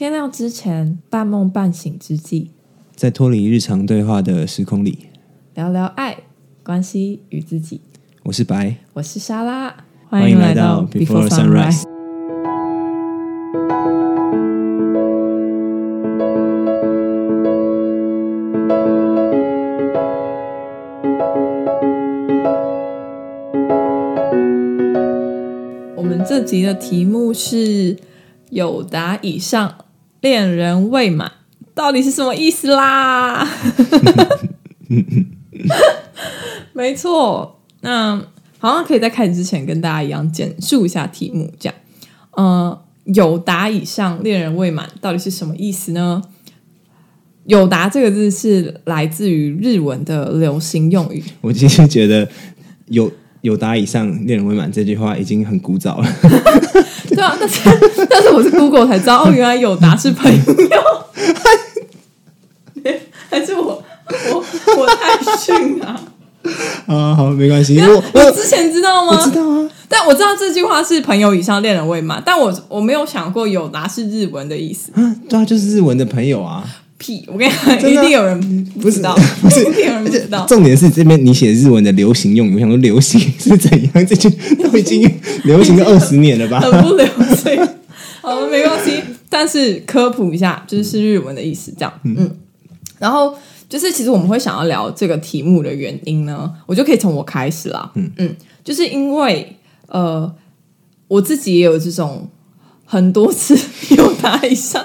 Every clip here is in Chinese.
天亮之前，半梦半醒之际，在脱离日常对话的时空里，聊聊爱、关系与自己。我是白，我是莎拉，欢迎来到 Before Sunrise。我们这集的题目是有答以上，恋人未满，到底是什么意思啦？没错，那好像可以在开始之前跟大家一样简述一下题目，这样，呃，有答以上，恋人未满，到底是什么意思呢？有答这个字是来自于日文的流行用语，我其实觉得有有答以上，恋人未满这句话已经很古早了。对啊，但是但是我是 Google 才知道，哦，原来有答是朋友，还是我我我太逊啊？啊，好，没关系，我我之前知道吗？我知道啊，但我知道这句话是朋友以上，恋人未满，但我我没有想过有达是日文的意思。啊，对啊，就是日文的朋友啊，屁！我跟你讲，一定有人不知道，不是一定有人不知道。重点是这边你写日文的流行用语，我想说流行是怎样？这句都已经流行了二十年了吧？很不流行。好，没关系。但是科普一下，就是是日文的意思，这样。嗯。然后就是，其实我们会想要聊这个题目的原因呢，我就可以从我开始啦。嗯嗯，就是因为呃，我自己也有这种很多次 有答以上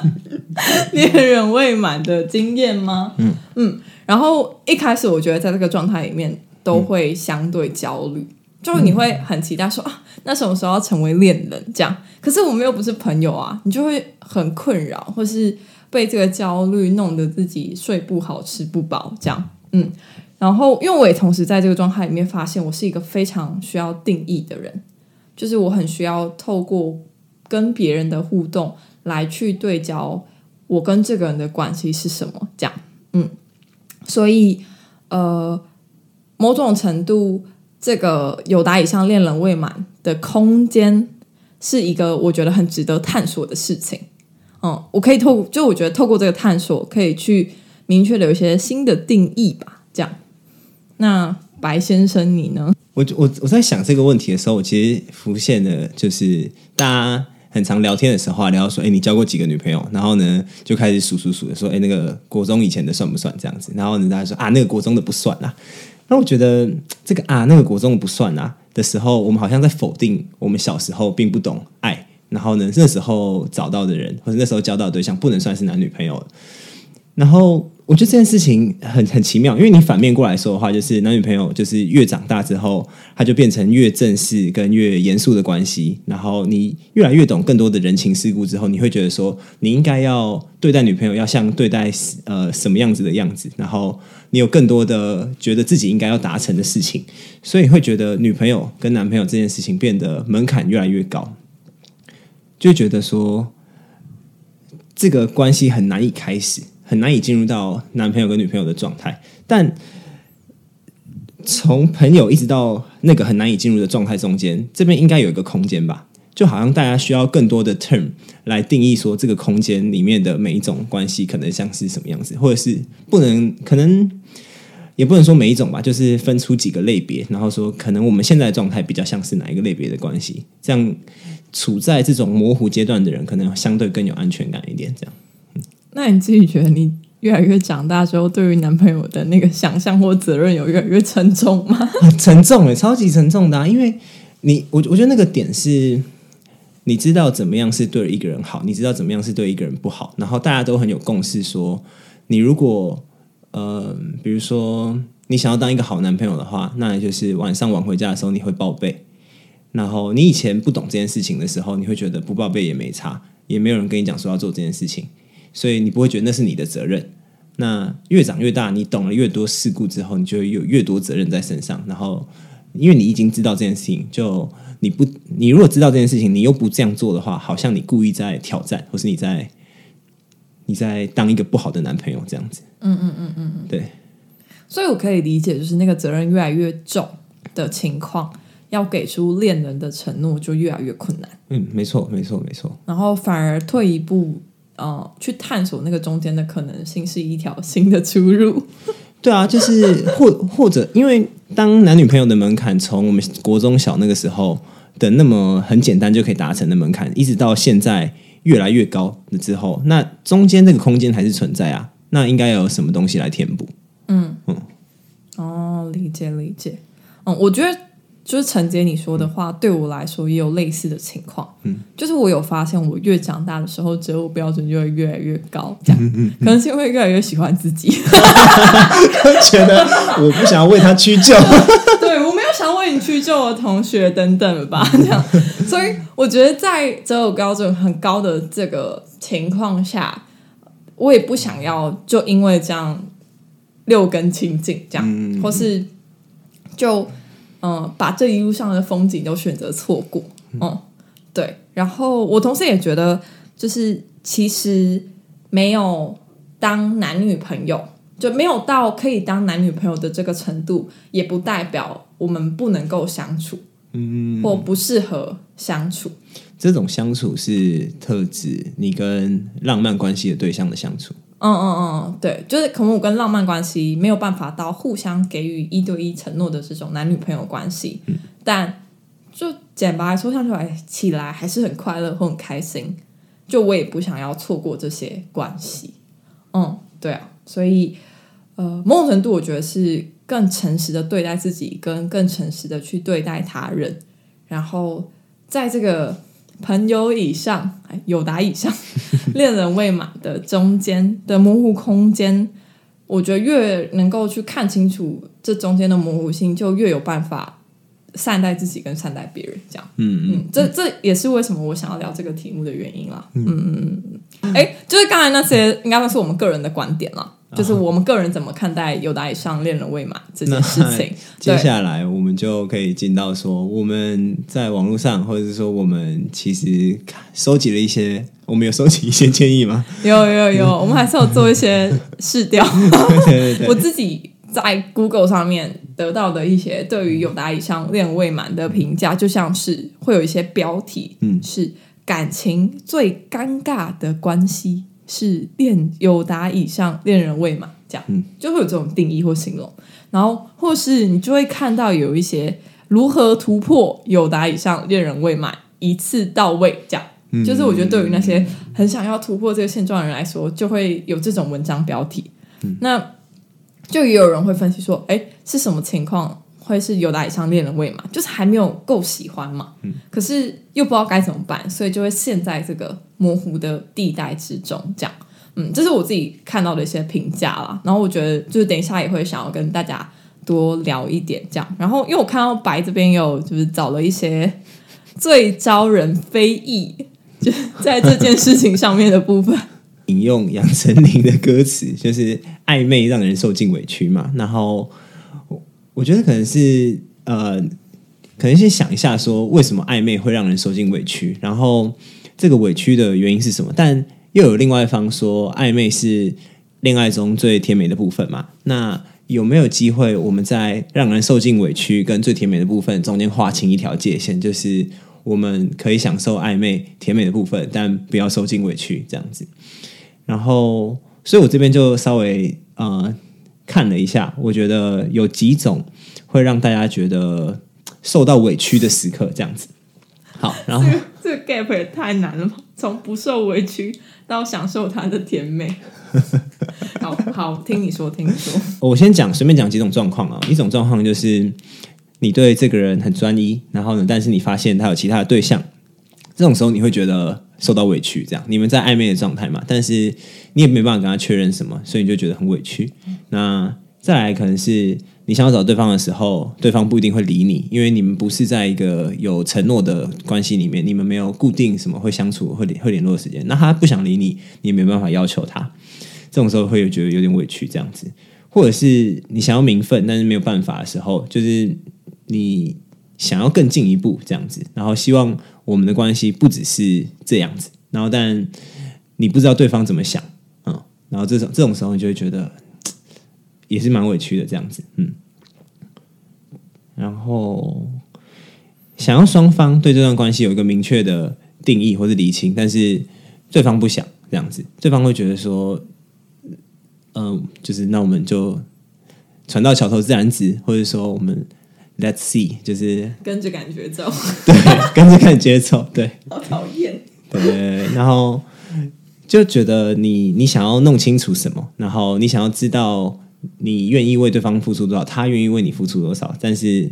恋人未满的经验吗？嗯嗯。然后一开始我觉得在这个状态里面都会相对焦虑。就是你会很期待说啊，那什么时候要成为恋人这样？可是我们又不是朋友啊，你就会很困扰，或是被这个焦虑弄得自己睡不好、吃不饱这样。嗯，然后因为我也同时在这个状态里面发现，我是一个非常需要定义的人，就是我很需要透过跟别人的互动来去对焦我跟这个人的关系是什么这样。嗯，所以呃，某种程度。这个有达以上恋人未满的空间是一个我觉得很值得探索的事情。嗯，我可以透就我觉得透过这个探索，可以去明确的有一些新的定义吧。这样，那白先生你呢？我我我在想这个问题的时候，我其实浮现的就是大家很常聊天的时候啊，聊到说，哎，你交过几个女朋友？然后呢，就开始数数数的说，哎，那个国中以前的算不算这样子？然后呢，大家说啊，那个国中的不算啦。那我觉得这个啊，那个国中的不算啊的时候，我们好像在否定我们小时候并不懂爱，然后呢，那时候找到的人或者那时候交到的对象不能算是男女朋友。然后我觉得这件事情很很奇妙，因为你反面过来说的话，就是男女朋友就是越长大之后，他就变成越正式跟越严肃的关系。然后你越来越懂更多的人情世故之后，你会觉得说，你应该要对待女朋友要像对待呃什么样子的样子，然后。你有更多的觉得自己应该要达成的事情，所以会觉得女朋友跟男朋友这件事情变得门槛越来越高，就觉得说这个关系很难以开始，很难以进入到男朋友跟女朋友的状态。但从朋友一直到那个很难以进入的状态中间，这边应该有一个空间吧？就好像大家需要更多的 term 来定义说这个空间里面的每一种关系可能像是什么样子，或者是不能可能也不能说每一种吧，就是分出几个类别，然后说可能我们现在的状态比较像是哪一个类别的关系，这样处在这种模糊阶段的人，可能相对更有安全感一点。这样，那你自己觉得你越来越长大之后，对于男朋友的那个想象或责任有越来越沉重吗？很 沉重诶，超级沉重的，因为你我我觉得那个点是。你知道怎么样是对一个人好，你知道怎么样是对一个人不好，然后大家都很有共识，说你如果呃，比如说你想要当一个好男朋友的话，那就是晚上晚回家的时候你会报备，然后你以前不懂这件事情的时候，你会觉得不报备也没差，也没有人跟你讲说要做这件事情，所以你不会觉得那是你的责任。那越长越大，你懂了越多事故之后，你就有越多责任在身上，然后因为你已经知道这件事情，就。你不，你如果知道这件事情，你又不这样做的话，好像你故意在挑战，或是你在你在当一个不好的男朋友这样子。嗯嗯嗯嗯嗯，对。所以我可以理解，就是那个责任越来越重的情况，要给出恋人的承诺就越来越困难。嗯，没错，没错，没错。然后反而退一步呃去探索那个中间的可能性，是一条新的出入。对啊，就是或或者，因为当男女朋友的门槛从我们国中小那个时候的那么很简单就可以达成的门槛，一直到现在越来越高了之后，那中间这个空间还是存在啊。那应该有什么东西来填补？嗯嗯，哦，理解理解。嗯，我觉得就是陈姐你说的话，对我来说也有类似的情况。嗯，就是我有发现，我越长大的时候，择偶标准就会越来越高。这样，可能是因为越来越喜欢自己，觉得我不想要为他屈就。对我没有想为你屈就的同学等等吧，这样。所以我觉得在择偶标准很高的这个情况下。我也不想要，就因为这样六根清净，这样，或是就嗯，把这一路上的风景都选择错过，嗯，对。然后我同时也觉得，就是其实没有当男女朋友，就没有到可以当男女朋友的这个程度，也不代表我们不能够相处，嗯，或不适合相处。这种相处是特指你跟浪漫关系的对象的相处。嗯嗯嗯，对，就是可能我跟浪漫关系没有办法到互相给予一对一承诺的这种男女朋友关系，但就简白说，相处来起来还是很快乐或很开心。就我也不想要错过这些关系。嗯，对啊，所以呃，某种程度我觉得是更诚实的对待自己，跟更诚实的去对待他人，然后在这个。朋友以上，有达以上，恋人未满的中间的模糊空间，我觉得越能够去看清楚这中间的模糊性，就越有办法善待自己跟善待别人。这样，嗯嗯，这这也是为什么我想要聊这个题目的原因啦。嗯嗯嗯，哎，就是刚才那些，应该都是我们个人的观点了。就是我们个人怎么看待有达以上恋人未满这件事情？接下来我们就可以进到说，我们在网络上，或者是说我们其实收集了一些，我们有收集一些建议吗？有有有，我们还是有做一些试调。对对对，我自己在 Google 上面得到的一些对于有达以上恋人未满的评价，就像是会有一些标题，嗯，是感情最尴尬的关系。是恋有达以上恋人未满，这样就会有这种定义或形容。然后或是你就会看到有一些如何突破有达以上恋人未满一次到位，这样就是我觉得对于那些很想要突破这个现状的人来说，就会有这种文章标题。那就也有人会分析说，哎，是什么情况？会是有达以上恋人未满，就是还没有够喜欢嘛，可是又不知道该怎么办，所以就会陷在这个模糊的地带之中。这样，嗯，这是我自己看到的一些评价啦。然后我觉得，就是等一下也会想要跟大家多聊一点这样。然后，因为我看到白这边有就是找了一些最招人非议，就在这件事情上面的部分，引用杨丞琳的歌词，就是暧昧让人受尽委屈嘛。然后。我觉得可能是呃，可能先想一下，说为什么暧昧会让人受尽委屈，然后这个委屈的原因是什么？但又有另外一方说，暧昧是恋爱中最甜美的部分嘛？那有没有机会，我们在让人受尽委屈跟最甜美的部分中间划清一条界限，就是我们可以享受暧昧甜美的部分，但不要受尽委屈这样子。然后，所以我这边就稍微呃。看了一下，我觉得有几种会让大家觉得受到委屈的时刻，这样子。好，然后这个 gap 也太难了，从不受委屈到享受它的甜美。好好听你说，听你说。我先讲，随便讲几种状况啊。一种状况就是你对这个人很专一，然后呢，但是你发现他有其他的对象，这种时候你会觉得受到委屈。这样，你们在暧昧的状态嘛，但是。你也没办法跟他确认什么，所以你就觉得很委屈。那再来可能是你想要找对方的时候，对方不一定会理你，因为你们不是在一个有承诺的关系里面，你们没有固定什么会相处、会会联络的时间。那他不想理你，你也没办法要求他。这种时候会有觉得有点委屈，这样子，或者是你想要名分，但是没有办法的时候，就是你想要更进一步这样子，然后希望我们的关系不只是这样子，然后但你不知道对方怎么想。嗯然后这种这种时候，你就会觉得也是蛮委屈的这样子，嗯。然后想要双方对这段关系有一个明确的定义或者理清，但是对方不想这样子，对方会觉得说，嗯、就是那我们就船到桥头自然直，或者说我们 Let's see，就是跟着感觉走，对跟着感觉走，对。好讨厌。对对对，然后就觉得你你想要弄清楚什么，然后你想要知道你愿意为对方付出多少，他愿意为你付出多少，但是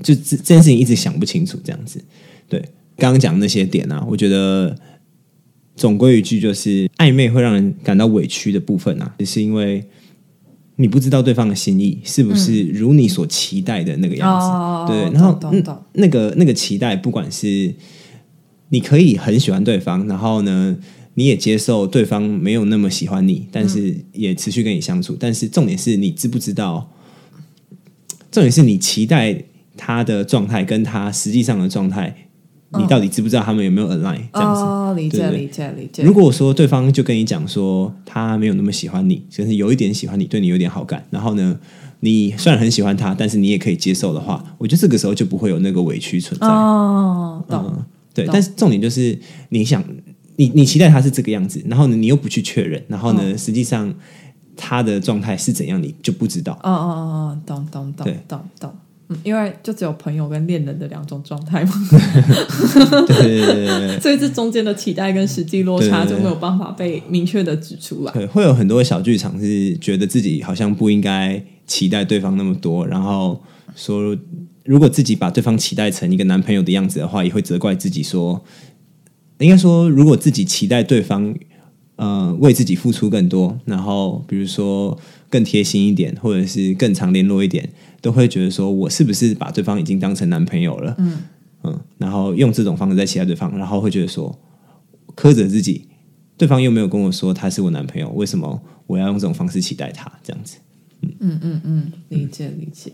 就这这件事情一直想不清楚，这样子。对，刚刚讲那些点啊，我觉得总归一句就是暧昧会让人感到委屈的部分啊，只是因为。你不知道对方的心意是不是如你所期待的那个样子，哦对，然后那个那个期待，不管是你可以很喜欢对方，然后呢，你也接受对方没有那么喜欢你，但是也持续跟你相处。但是重点是你知不知道？重点是你期待他的状态跟他实际上的状态，你到底知不知道他们有没有 align 这样子？哦，理解理解理解。如果说对方就跟你讲说他没有那么喜欢你，就是有一点喜欢你，对你有点好感，然后呢，你虽然很喜欢他，但是你也可以接受的话，我觉得这个时候就不会有那个委屈存在。哦，懂。嗯，对。但是重点就是你想，你你期待他是这个样子，然后呢，你又不去确认，然后呢，嗯实际上他的状态是怎样，你就不知道。哦哦哦哦，懂懂懂对懂懂。嗯，因为就只有朋友跟恋人的两种状态嘛，对对对对对对。所以这中间的期待跟实际落差就没有办法被明确的指出来。对，会有很多小剧场是觉得自己好像不应该期待对方那么多，然后说如果自己把对方期待成一个男朋友的样子的话，也会责怪自己说，应该说如果自己期待对方呃为自己付出更多，然后比如说更贴心一点，或者是更常联络一点，都会觉得说我是不是把对方已经当成男朋友了？嗯嗯，然后用这种方式在期待对方，然后会觉得说苛责自己。对方又没有跟我说他是我男朋友，为什么我要用这种方式期待他？这样子，嗯嗯嗯理解理解。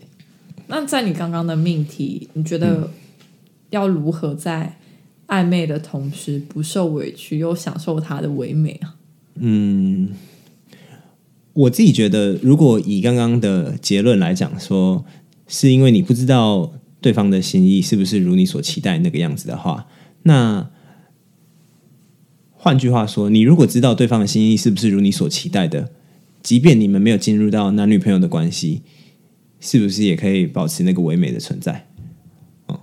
那在你刚刚的命题，你觉得要如何在暧昧的同时不受委屈，又享受他的唯美啊？我自己觉得，如果以刚刚的结论来讲，说是因为你不知道对方的心意是不是如你所期待那个样子的话，那换句话说，你如果知道对方的心意是不是如你所期待的，即便你们没有进入到男女朋友的关系，是不是也可以保持那个唯美的存在？哦，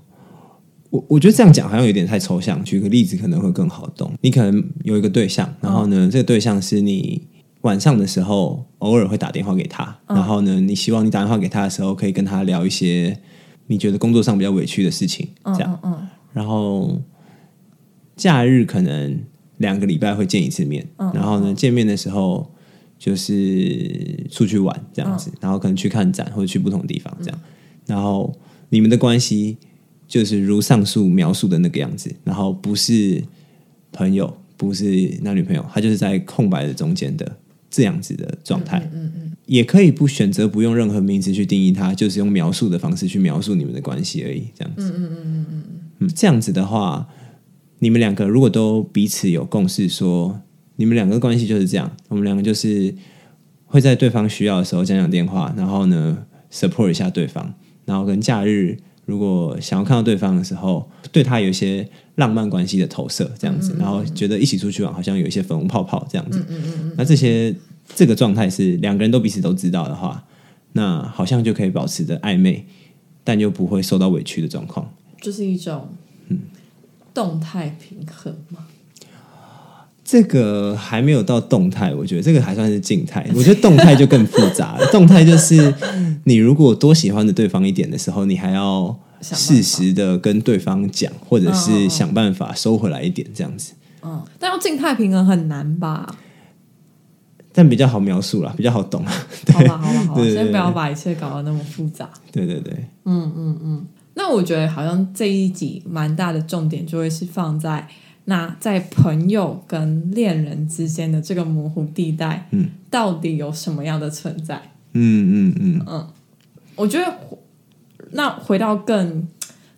我我觉得这样讲好像有点太抽象，举个例子可能会更好懂。你可能有一个对象，然后呢，这个对象是你晚上的时候偶尔会打电话给他，然后呢，你希望你打电话给他的时候可以跟他聊一些你觉得工作上比较委屈的事情，这样。嗯然后假日可能两个礼拜会见一次面，然后呢，见面的时候就是出去玩这样子，然后可能去看展或者去不同地方这样，然后你们的关系就是如上述描述的那个样子，然后不是朋友，不是男女朋友，他就是在空白的中间的这样子的状态。嗯嗯也可以不选择不用任何名词去定义它，就是用描述的方式去描述你们的关系而已，这样子。嗯，这样子的话，你们两个如果都彼此有共识说，你们两个关系就是这样，我们两个就是会在对方需要的时候讲讲电话，然后呢 support 一下对方，然后跟假日如果想要看到对方的时候，对他有一些浪漫关系的投射，这样子，然后觉得一起出去玩好像有一些粉红泡泡这样子，那这些这个状态是两个人都彼此都知道的话，那好像就可以保持着暧昧，但又不会受到委屈的状况。就是一种动态平衡嘛。这个还没有到动态，我觉得这个还算是静态。我觉得动态就更复杂了。动态就是你如果多喜欢的对方一点的时候，你还要适时的跟对方讲，或者是嗯想办法收回来一点，这样子。嗯，但要静态平衡很难吧？但比较好描述啦，比较好懂。好吧，好吧，好吧，先不要把一切搞得那么复杂。对对对，嗯嗯嗯那我觉得好像这一集蛮大的重点就会是放在那在朋友跟恋人之间的这个模糊地带，嗯，到底有什么样的存在？嗯嗯嗯。嗯，我觉得那回到更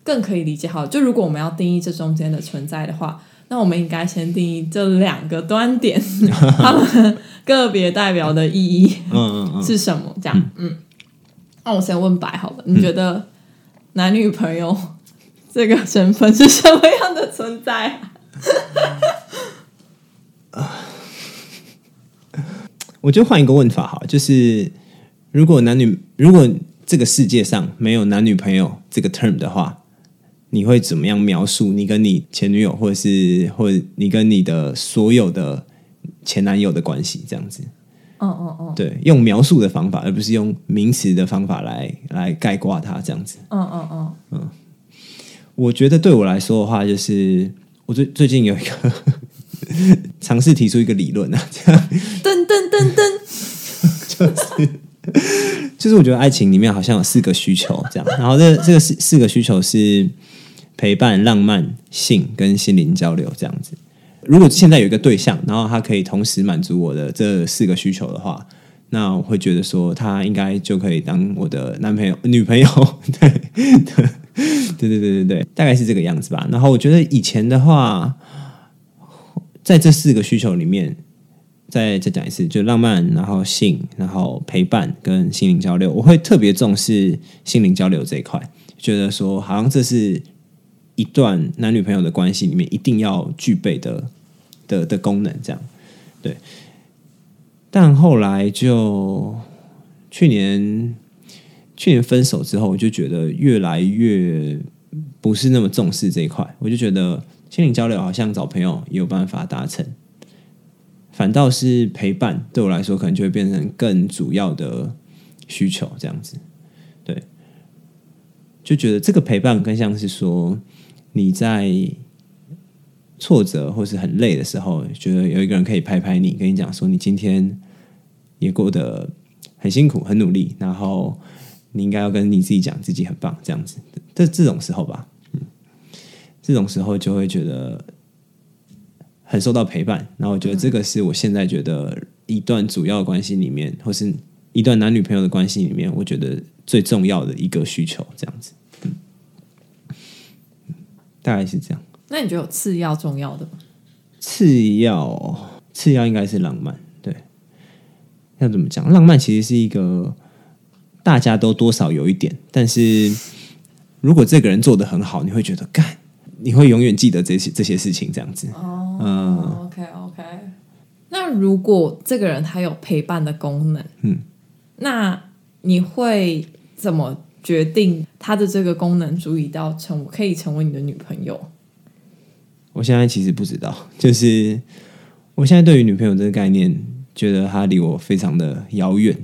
更可以理解好，就如果我们要定义这中间的存在的话，那我们应该先定义这两个端点，他们个别代表的意义嗯嗯嗯，是什么？这样，嗯，那我先问白好了，你觉得男女朋友这个身份是什么样的存在？啊？我就换一个问法哈，就是如果男女如果这个世界上没有男女朋友这个 term 的话，你会怎么样描述你跟你前女友，或者是或者你跟你的所有的前男友的关系？这样子，嗯嗯嗯对，用描述的方法，而不是用名词的方法来来概括它，这样子。嗯嗯嗯，我觉得对我来说的话，就是我最最近有一个尝试提出一个理论啊，这样噔噔噔噔，就是就是我觉得爱情里面好像有四个需求，这样，然后这这个四四个需求是陪伴、浪漫、性跟心灵交流这样子。如果现在有一个对象，然后他可以同时满足我的这四个需求的话，那我会觉得说他应该就可以当我的男朋友、女朋友。对，对，对，对，对，对对，大概是这个样子吧。然后我觉得以前的话，在这四个需求里面，再再讲一次，就浪漫，然后性，然后陪伴跟心灵交流，我会特别重视心灵交流这一块，觉得说好像这是一段男女朋友的关系里面一定要具备的的的功能，这样对。但后来就去年去年分手之后，我就觉得越来越不是那么重视这一块，我就觉得心灵交流好像找朋友也有办法达成。反倒是陪伴对我来说，可能就会变成更主要的需求，这样子，对，就觉得这个陪伴更像是说你在挫折或是很累的时候，觉得有一个人可以拍拍你，跟你讲说你今天也过得很辛苦、很努力，然后你应该要跟你自己讲自己很棒，这样子，这这种时候吧，嗯，这种时候就会觉得。很受到陪伴，然后我觉得这个是我现在觉得一段主要关系里面，或是一段男女朋友的关系里面，我觉得最重要的一个需求，这样子，嗯，大概是这样。那你觉得有次要重要的吗？次要，次要应该是浪漫，对。要怎么讲？浪漫其实是一个大家都多少有一点，但是如果这个人做的很好，你会觉得干，你会永远记得这些这些事情，这样子。哦，嗯 OK OK。那如果这个人他有陪伴的功能，嗯，那你会怎么决定他的这个功能足以到成可以成为你的女朋友？我现在其实不知道，就是我现在对于女朋友这个概念，觉得她离我非常的遥远，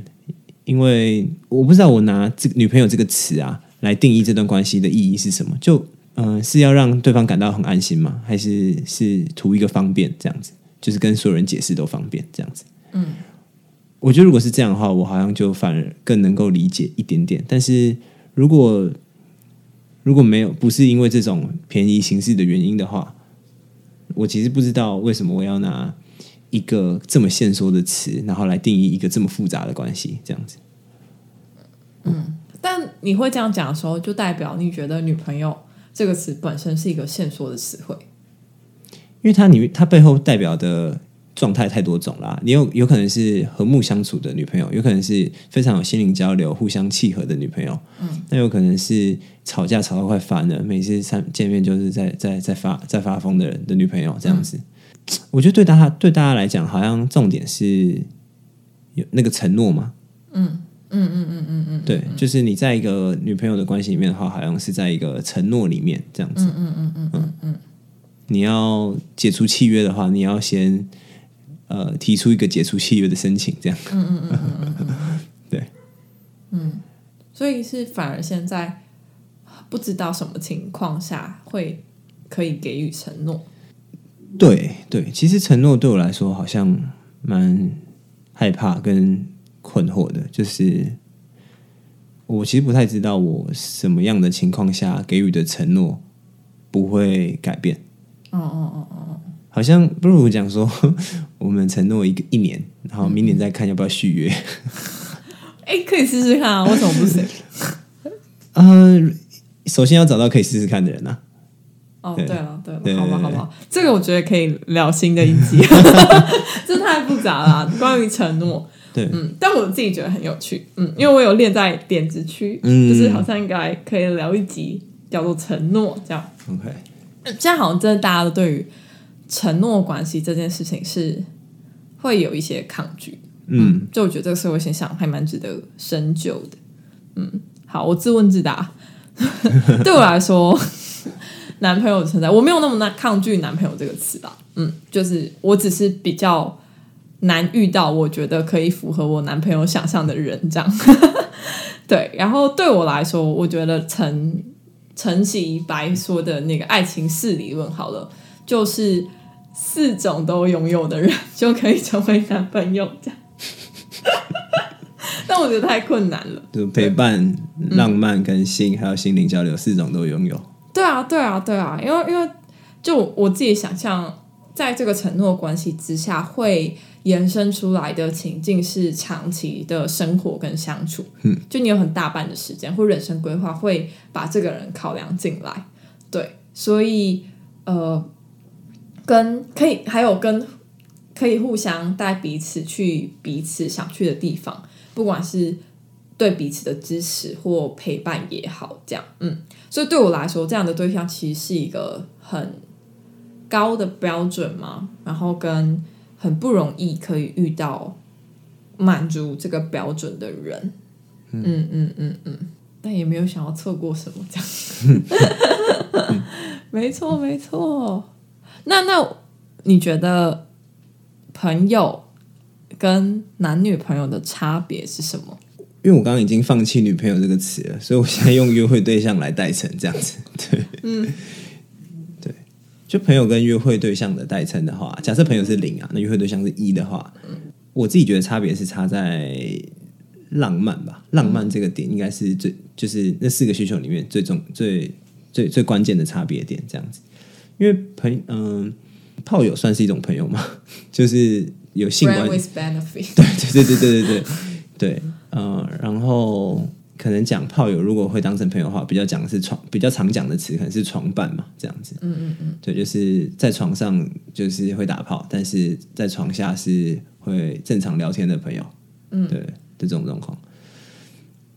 因为我不知道我拿这女朋友这个词啊来定义这段关系的意义是什么。就嗯、是要让对方感到很安心吗？还是是图一个方便这样子？就是跟所有人解释都方便这样子。嗯，我觉得如果是这样的话，我好像就反而更能够理解一点点。但是如果如果没有不是因为这种便宜形式的原因的话，我其实不知道为什么我要拿一个这么线索的词，然后来定义一个这么复杂的关系，这样子。嗯但你会这样讲的时候，就代表你觉得“女朋友”这个词本身是一个线索的词汇。因为它里面它背后代表的状态太多种啦，你有有可能是和睦相处的女朋友，有可能是非常有心灵交流、互相契合的女朋友，嗯，那有可能是吵架吵到快翻了，每次三见面就是在在在发在发疯的人的女朋友这样子。我觉得对大家对大家来讲，好像重点是有那个承诺嘛，嗯嗯嗯嗯嗯嗯，对，就是你在一个女朋友的关系里面的话，好像是在一个承诺里面这样子。嗯嗯嗯嗯嗯嗯，你要解除契约的话，你要先呃提出一个解除契约的申请，这样。嗯嗯嗯嗯嗯，对，所以是反而现在不知道什么情况下会可以给予承诺。对对，其实承诺对我来说好像蛮害怕跟困惑的，就是我其实不太知道我什么样的情况下给予的承诺不会改变。哦哦哦哦，好像不如讲说，我们承诺一个一年，然后明年再看要不要续约。哎，可以试试看啊，为什么不行？呃，首先要找到可以试试看的人啊。哦，对对了，对了，对好吧，好吧，这个我觉得可以聊新的一集，这太复杂了。关于承诺，对，嗯，但我自己觉得很有趣，嗯，因为我有列在点子区，嗯。就是好像应该可以聊一集叫做承诺这样。OK，现在好像真的大家都对于承诺关系这件事情是会有一些抗拒，嗯，就我觉得这个社会现象还蛮值得深究的。嗯，好，我自问自答，对我来说，男朋友存在，我没有那么难抗拒男朋友这个词吧。嗯，就是我只是比较难遇到我觉得可以符合我男朋友想象的人，这样。对，然后对我来说，我觉得陈陈启白说的那个爱情四理论好了，就是四种都拥有的人就可以成为男朋友这样。但我觉得太困难了。就陪伴、浪漫跟性，还有心灵交流四种都拥有。对啊，对啊，对啊，因为因为就我自己想象，在这个承诺关系之下，会延伸出来的情境是长期的生活跟相处。嗯，就你有很大半的时间或人生规划会把这个人考量进来。对，所以呃，跟可以还有跟可以互相带彼此去彼此想去的地方，不管是对彼此的支持或陪伴也好，这样，嗯，所以对我来说，这样的对象其实是一个很高的标准嘛，然后跟很不容易可以遇到满足这个标准的人，嗯嗯嗯嗯，但也没有想要错过什么这样，没错没错，那那你觉得朋友跟男女朋友的差别是什么？因为我刚刚已经放弃女朋友这个词了所以我现在用约会对象来代称这样子。对。嗯。对。就朋友跟约会对象的代称的话假设朋友是零啊那约会对象是一的话我自己觉得差别是差在浪漫吧。浪漫这个点应该是最就是那四个需求里面最重最最最关键的差别点这样子。因为朋嗯炮友算是一种朋友嘛 就是有性关系对对对对对对。对。呃，然后可能讲炮友，如果会当成朋友的话，比较讲的是床，比较常讲的词可能是床伴嘛，这样子。嗯嗯嗯，对，就是在床上就是会打炮，但是在床下是会正常聊天的朋友。嗯，对，这种状况。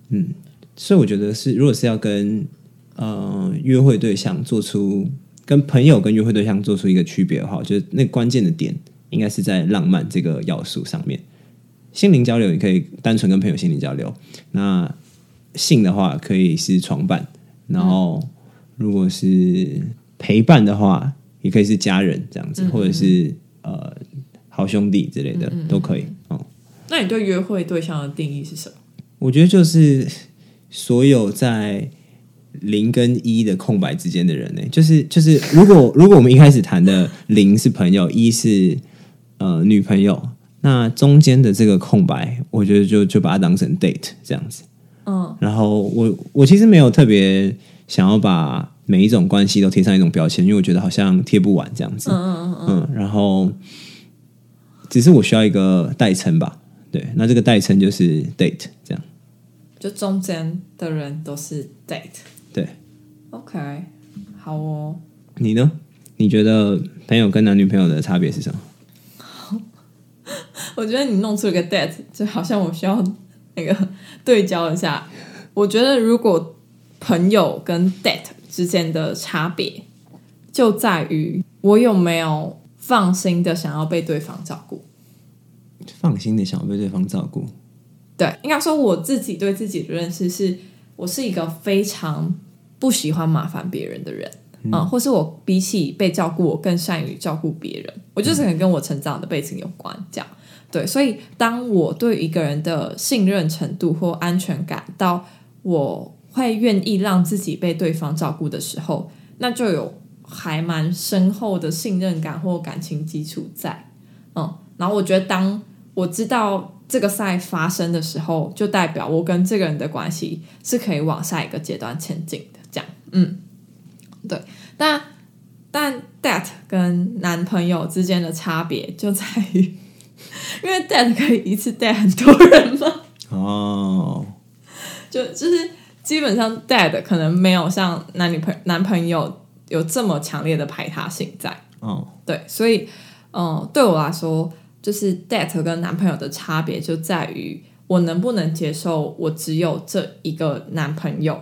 嗯，所以我觉得是，如果是要跟呃约会对象做出跟朋友跟约会对象做出一个区别的话，我觉得那关键的点应该是在浪漫这个要素上面。心灵交流也可以单纯跟朋友心灵交流，那性的话可以是床伴，然后如果是陪伴的话，也可以是家人这样子，或者是呃好兄弟之类的都可以。哦，那你对约会对象的定义是什么？我觉得就是所有在零跟一的空白之间的人呢，就是就是，如果如果我们一开始谈的零是朋友，一是呃女朋友，那中间的这个空白，我觉得就就把它当成 date 这样子。嗯，然后我我其实没有特别想要把每一种关系都贴上一种标签，因为我觉得好像贴不完这样子。嗯嗯嗯嗯，嗯，然后只是我需要一个代称吧。对，那这个代称就是 date 这样。就中间的人都是 date。对，OK，好哦。你呢？你觉得朋友跟男女朋友的差别是什么？我觉得你弄出了个 date，就好像我需要那个对焦一下。我觉得如果朋友跟 date 之间的差别，就在于我有没有放心的想要被对方照顾。放心的想要被对方照顾。对，应该说我自己对自己的认识是，我是一个非常不喜欢麻烦别人的人，嗯，或是我比起被照顾，我更善于照顾别人。我就是可能跟我成长的背景有关，这样对。所以，当我对一个人的信任程度或安全感到我会愿意让自己被对方照顾的时候，那就有还蛮深厚的信任感或感情基础在，嗯。然后我觉得，当我知道。这个赛发生的时候，就代表我跟这个人的关系是可以往下一个阶段前进的。这样，嗯，对。但但 that 跟男朋友之间的差别就在于，因为 that 可以一次带很多人嘛。哦，就就是基本上 that 可能没有像男女朋男朋友有这么强烈的排他性在。哦，对，所以，嗯，对我来说。就是 date 跟男朋友的差别就在于我能不能接受我只有这一个男朋友，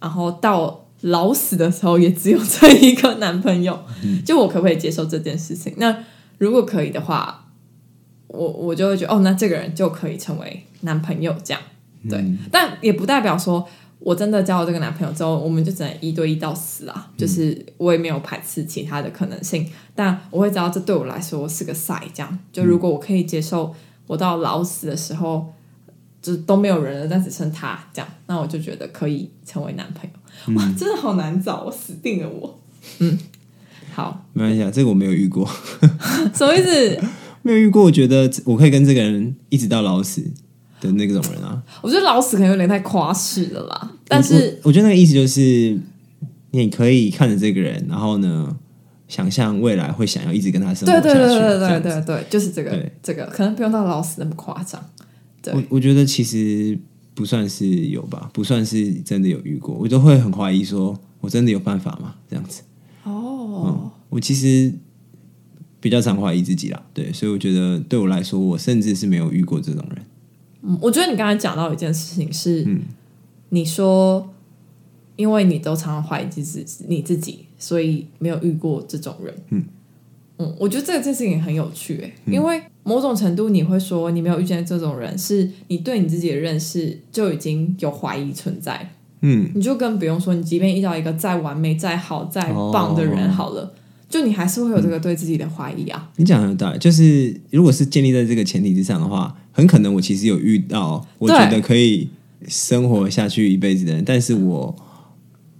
然后到老死的时候也只有这一个男朋友，就我可不可以接受这件事情？那如果可以的话，我我就会觉得哦，那这个人就可以成为男朋友这样。对，但也不代表说我真的交了这个男朋友之后，我们就只能一对一到死啊。就是我也没有排斥其他的可能性，但我会知道这对我来说是个赛。这样，就如果我可以接受我到老死的时候，就都没有人了，但只剩他这样，那我就觉得可以成为男朋友。哇，真的好难找，我死定了我。嗯，好，没关系啊，这个我没有遇过。什么意思？没有遇过，我觉得我可以跟这个人一直到老死的那种人啊。我觉得老死可能有点太夸饰了啦。但是我觉得那个意思就是，你可以看着这个人，然后呢，想象未来会想要一直跟他生活对下去。对对对对对对对，就是这个这个，可能不用到老死那么夸张。对我我觉得其实不算是有吧，不算是真的有遇过，我都会很怀疑，说我真的有办法吗？这样子，哦，我其实比较常怀疑自己啦，对，所以我觉得对我来说，我甚至是没有遇过这种人。嗯，我觉得你刚才讲到一件事情是，嗯你说因为你都常常怀疑自己你自己，所以没有遇过这种人。嗯嗯，我觉得这件事情很有趣诶，因为某种程度你会说你没有遇见这种人，是你对你自己的认识就已经有怀疑存在。嗯，你就更不用说，你即便遇到一个再完美、再好、再棒的人，哦好了，就你还是会有这个对自己的怀疑啊。你讲的很有道理，就是如果是建立在这个前提之上的话，很可能我其实有遇到我觉得可以生活下去一辈子的人，但是我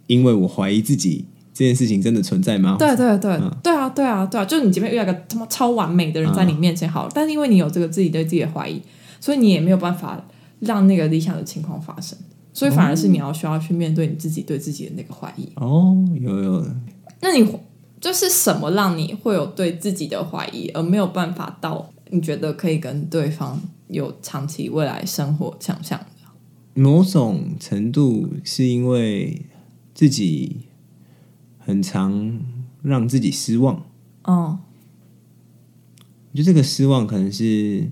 因为我怀疑自己这件事情真的存在吗？对对对，嗯对啊，对啊，对啊，就是你前面遇到一个他妈超完美的人在你面前好了，但是因为你有这个自己对自己的怀疑，所以你也没有办法让那个理想的情况发生，所以反而是你要需要去面对你自己对自己的那个怀疑。哦，有有，那你就是什么让你会有对自己的怀疑，而没有办法到你觉得可以跟对方有长期未来生活想象？某种程度是因为自己很常让自己失望，嗯我觉得这个失望可能是，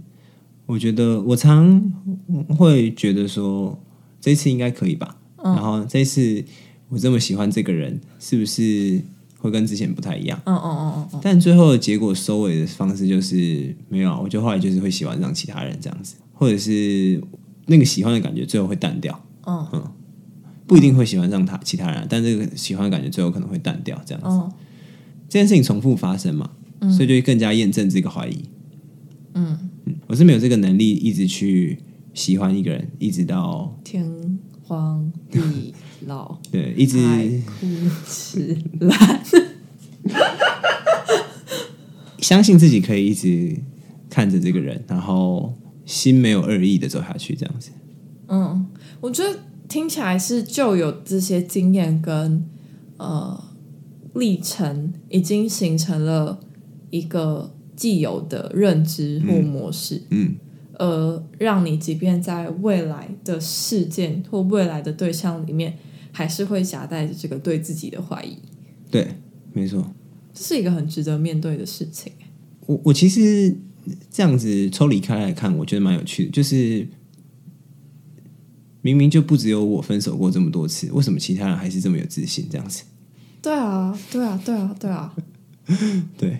我觉得我常会觉得说，这次应该可以吧。然后这次我这么喜欢这个人，是不是会跟之前不太一样？嗯嗯嗯但最后的结果收尾的方式就是没有啊，我就后来就是会喜欢上其他人这样子，或者是那个喜欢的感觉最后会淡掉。嗯不一定会喜欢上他其他人，但这个喜欢的感觉最后可能会淡掉，这样子。嗯这件事情重复发生嘛，所以就会更加验证这个怀疑。嗯，我是没有这个能力一直去喜欢一个人，一直到天荒地老。对，一直海枯石烂。相信自己可以一直看着这个人，然后心没有恶意的走下去，这样子。嗯，我觉得听起来是就有这些经验跟呃历程，已经形成了一个既有的认知或模式，嗯，呃，让你即便在未来的事件或未来的对象里面，还是会夹带着这个对自己的怀疑，对，没错。这是一个很值得面对的事情。我我其实这样子抽离开来看，我觉得蛮有趣的，就是明明就不只有我分手过这么多次，为什么其他人还是这么有自信？这样子，对啊，对啊，对啊，对啊，对，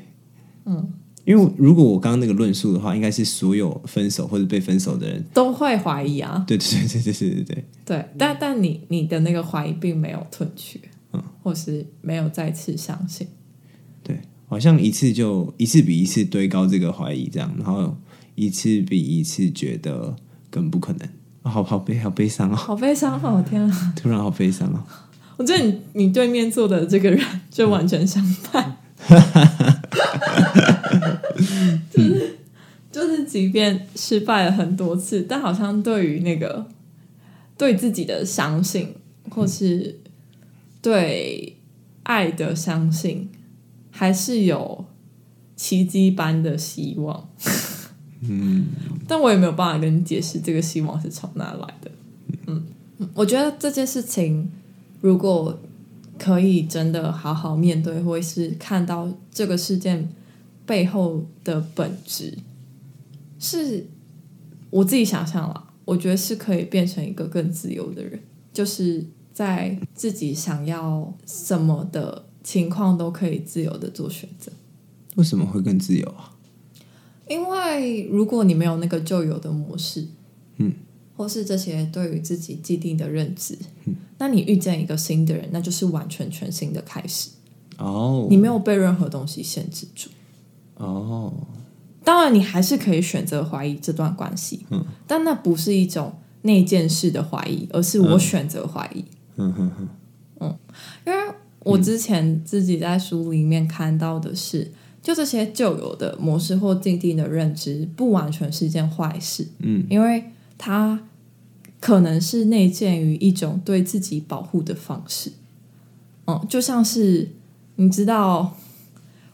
嗯，因为如果我刚刚那个论述的话，应该是所有分手或者被分手的人，都会怀疑啊。对对对对对对对。对，对，但但你你的那个怀疑并没有退去，嗯，或是没有再次相信，对，好像一次就一次比一次堆高这个怀疑，这样，然后一次比一次觉得更不可能，啊好好悲好悲伤哦，好悲伤哦！天啊，突然好悲伤哦。我觉得你你对面坐的这个人就完全相反，就 是就是，即便失败了很多次，但好像对于那个对自己的相信，或是对爱的相信，还是有奇迹般的希望。嗯，但我也没有办法跟你解释这个希望是从哪来的。嗯，我觉得这件事情如果可以真的好好面对，或是看到这个事件背后的本质，是我自己想象了，我觉得是可以变成一个更自由的人，就是在自己想要什么的情况都可以自由的做选择。为什么会更自由啊？因为如果你没有那个旧有的模式，嗯，或是这些对于自己既定的认知，嗯，那你遇见一个新的人，那就是完全全新的开始。哦，你没有被任何东西限制住。哦，当然，你还是可以选择怀疑这段关系，嗯，但那不是一种内建式的怀疑，而是我选择怀疑。嗯哼哼，嗯，因为我之前自己在书里面看到的是，就这些旧有的模式或定定的认知，不完全是一件坏事。嗯，因为它可能是内建于一种对自己保护的方式。嗯，就像是你知道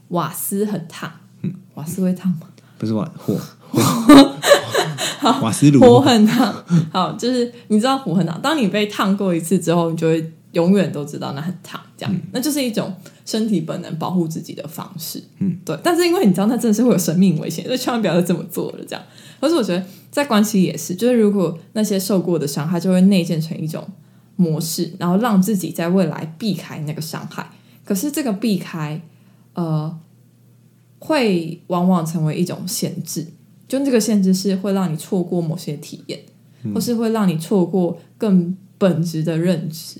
瓦斯很烫，嗯，瓦斯会烫吗？不是瓦火，瓦斯炉火很烫。好，就是你知道火很烫，当你被烫过一次之后，你就会永远都知道那很烫，这样，那就是一种身体本能保护自己的方式。嗯，对。但是因为你知道，那真的是会有生命危险，所以千万不要再这么做了。这样，而是我觉得在关系也是，就是如果那些受过的伤害就会内建成一种模式，然后让自己在未来避开那个伤害。可是这个避开，呃，会往往成为一种限制。就这个限制是会让你错过某些体验，或是会让你错过更本质的认知。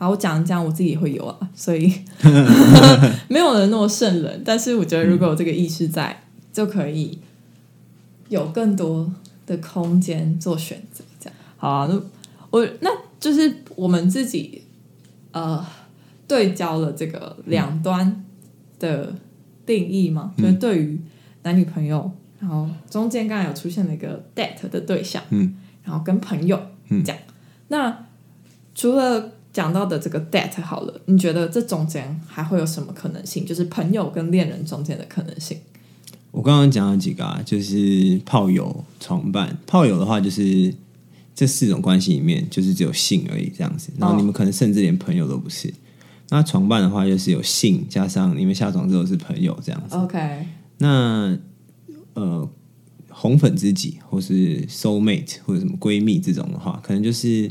好，我讲讲我自己也会有啊，所以 没有人那么圣人。但是我觉得，如果有这个意识在，就可以有更多的空间做选择。这样好啊，那我那就是我们自己呃对焦了这个两端的定义嘛，就是对于男女朋友。然后中间刚才有出现了一个 date 的对象，嗯，然后跟朋友嗯，这样。那除了讲到的这个 date 好了，你觉得这中间还会有什么可能性？就是朋友跟恋人中间的可能性？我刚刚讲了几个啊，就是炮友、床伴。炮友的话，就是这四种关系里面，就是只有性而已这样子。然后你们可能甚至连朋友都不是。那床伴的话，就是有性加上你们下床之后是朋友这样子。OK，那呃，红粉知己或是 soul mate 或者什么闺蜜这种的话，可能就是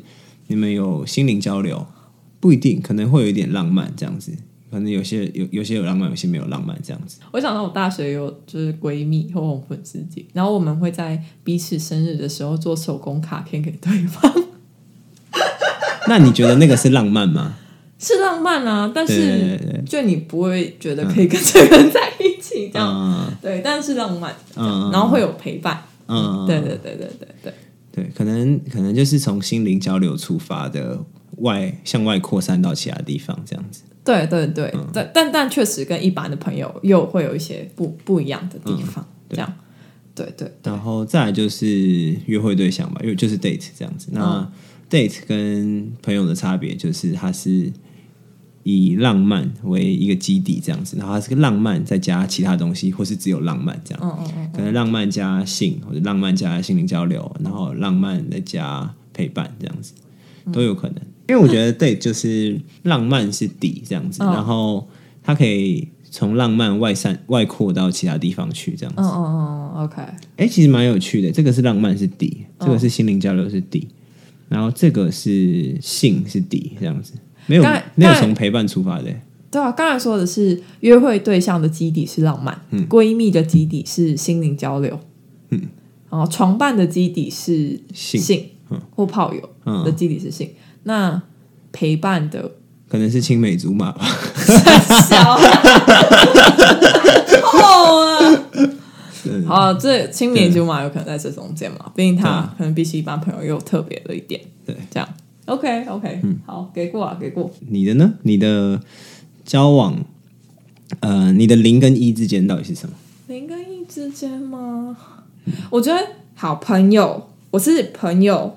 你们有心灵交流，不一定，可能会有一点浪漫这样子。可能有些有有些有浪漫，有些没有浪漫这样子。我想到我大学有就是闺蜜或红粉知己，然后我们会在彼此生日的时候做手工卡片给对方，那你觉得那个是浪漫吗？是浪漫啊，但是就你不会觉得可以跟这个人在一起这样，嗯对，但是浪漫，嗯，然后会有陪伴，嗯，对对对对对对。对，可能可能就是从心灵交流出发的外向外扩散到其他地方这样子。对对对，但但但确实跟一般的朋友又会有一些不不一样的地方，这样，对对对，然后再来就是约会对象吧，因为就是 date 这样子。那 date 跟朋友的差别就是它是以浪漫为一个基底这样子，然后它是个浪漫再加其他东西，或是只有浪漫这样。嗯嗯嗯，可能浪漫加性，或者浪漫加心灵交流，然后浪漫再加陪伴这样子都有可能。因为我觉得 date 就是浪漫是底这样子，嗯然后它可以从浪漫外散外扩到其他地方去这样子。嗯嗯嗯，OK，哎、其实蛮有趣的。这个是浪漫是底，这个是心灵交流是底，然后这个是性是底，这样子没有没有从陪伴出发的。对啊，刚才说的是约会对象的基底是浪漫，闺蜜的基底是心灵交流，嗯，然后床伴的基底是性性，或炮友嗯。的基底是性，那陪伴的可能是青梅竹马吧，小哦啊。嗯。好，这青梅竹马有可能在这中间嘛？毕竟他可能比起一般朋友又特别了一点。对，这样 OK OK，嗯好，给过啊，给过。你的呢？你的交往，呃，你的零跟一之间到底是什么？零跟一之间吗？我觉得好朋友，我是朋友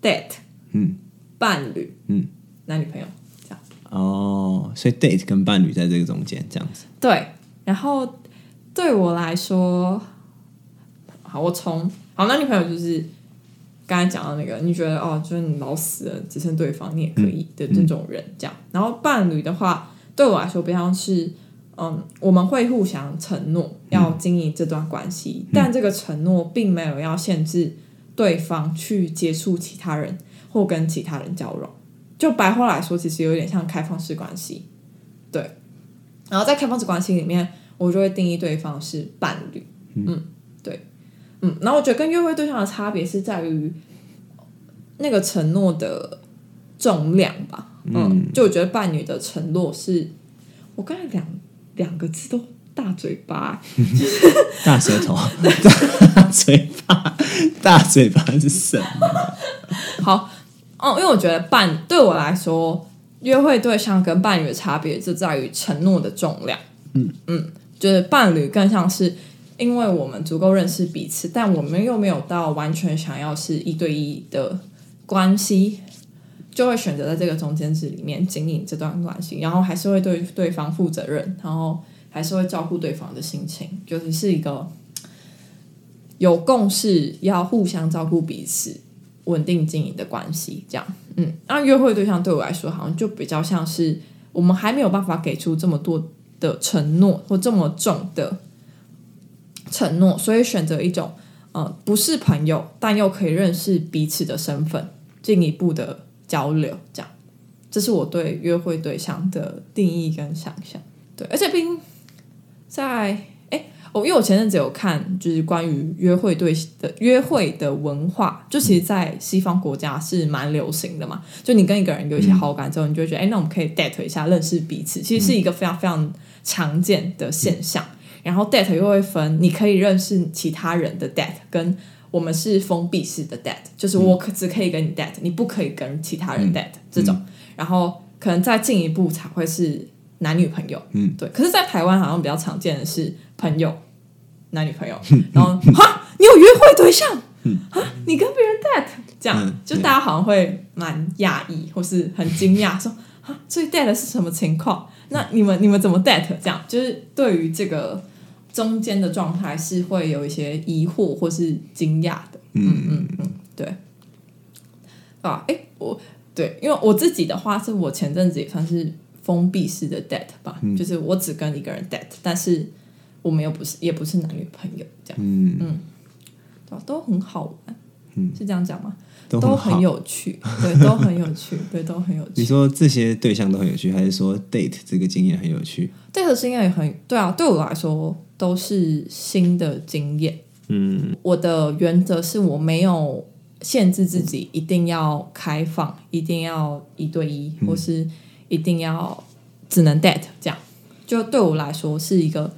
，date，嗯，伴侣，嗯，男女朋友这样。哦，所以 date 跟伴侣在这个中间这样子。对，然后对我来说，好，我从好男女朋友就是刚才讲到那个，你觉得哦，就是你老死了，只剩对方，你也可以的这种人，这样。然后伴侣的话，对我来说比较是，嗯，我们会互相承诺要经营这段关系，但这个承诺并没有要限制对方去接触其他人或跟其他人交融。就白话来说，其实有点像开放式关系，对。然后在开放式关系里面，我就会定义对方是伴侣，嗯，对，嗯，然后我觉得跟约会对象的差别是在于那个承诺的重量吧。嗯，就我觉得伴侣的承诺是，我刚才两两个字都大嘴巴，大舌头，大嘴巴，大嘴巴是什么？好，哦，因为我觉得伴对我来说，约会对象跟伴侣的差别就在于承诺的重量。嗯嗯，就是伴侣更像是因为我们足够认识彼此，但我们又没有到完全想要是一对一的关系，就会选择在这个中间值里面经营这段关系，然后还是会对对方负责任，然后还是会照顾对方的心情，就是是一个有共识，要互相照顾彼此。稳定经营的关系，这样，嗯，那约会对象对我来说，好像就比较像是我们还没有办法给出这么多的承诺或这么重的承诺，所以选择一种，呃，不是朋友，但又可以认识彼此的身份，进一步的交流，这样，这是我对约会对象的定义跟想象。对，而且并在。哦，因为我前阵子有看，就是关于约会对的约会的文化，就其实，在西方国家是蛮流行的嘛。就你跟一个人有一些好感之后，你就觉得，哎，那我们可以 date 一下，认识彼此，其实是一个非常非常常见的现象。然后 date 又会分，你可以认识其他人的 date，跟我们是封闭式的 date，就是我可只可以跟你 date，你不可以跟其他人 date 这种。然后可能再进一步才会是男女朋友。嗯，对。可是，在台湾好像比较常见的是。朋友，男女朋友，然后哈，你有约会对象啊？你跟别人 date，这样就大家好像会蛮讶异，或是很惊讶，说啊，这 date 是什么情况？那你们你们怎么 date？这样就是对于这个中间的状态是会有一些疑惑或是惊讶的。嗯嗯嗯，对。啊，哎，我对，因为我自己的话，是我前阵子也算是封闭式的 date 吧，就是我只跟一个人 date，但是。我们又不是，也不是男女朋友这样，嗯嗯，对，都很好玩，嗯，是这样讲吗？都很有趣，对，都很有趣，对，都很有趣。你说这些对象都很有趣，还是说 date 这个经验很有趣？date 经验也很，对啊，对我来说都是新的经验。嗯，我的原则是我没有限制自己一定要开放，一定要一对一，或是一定要只能 date 这样。就对我来说是一个。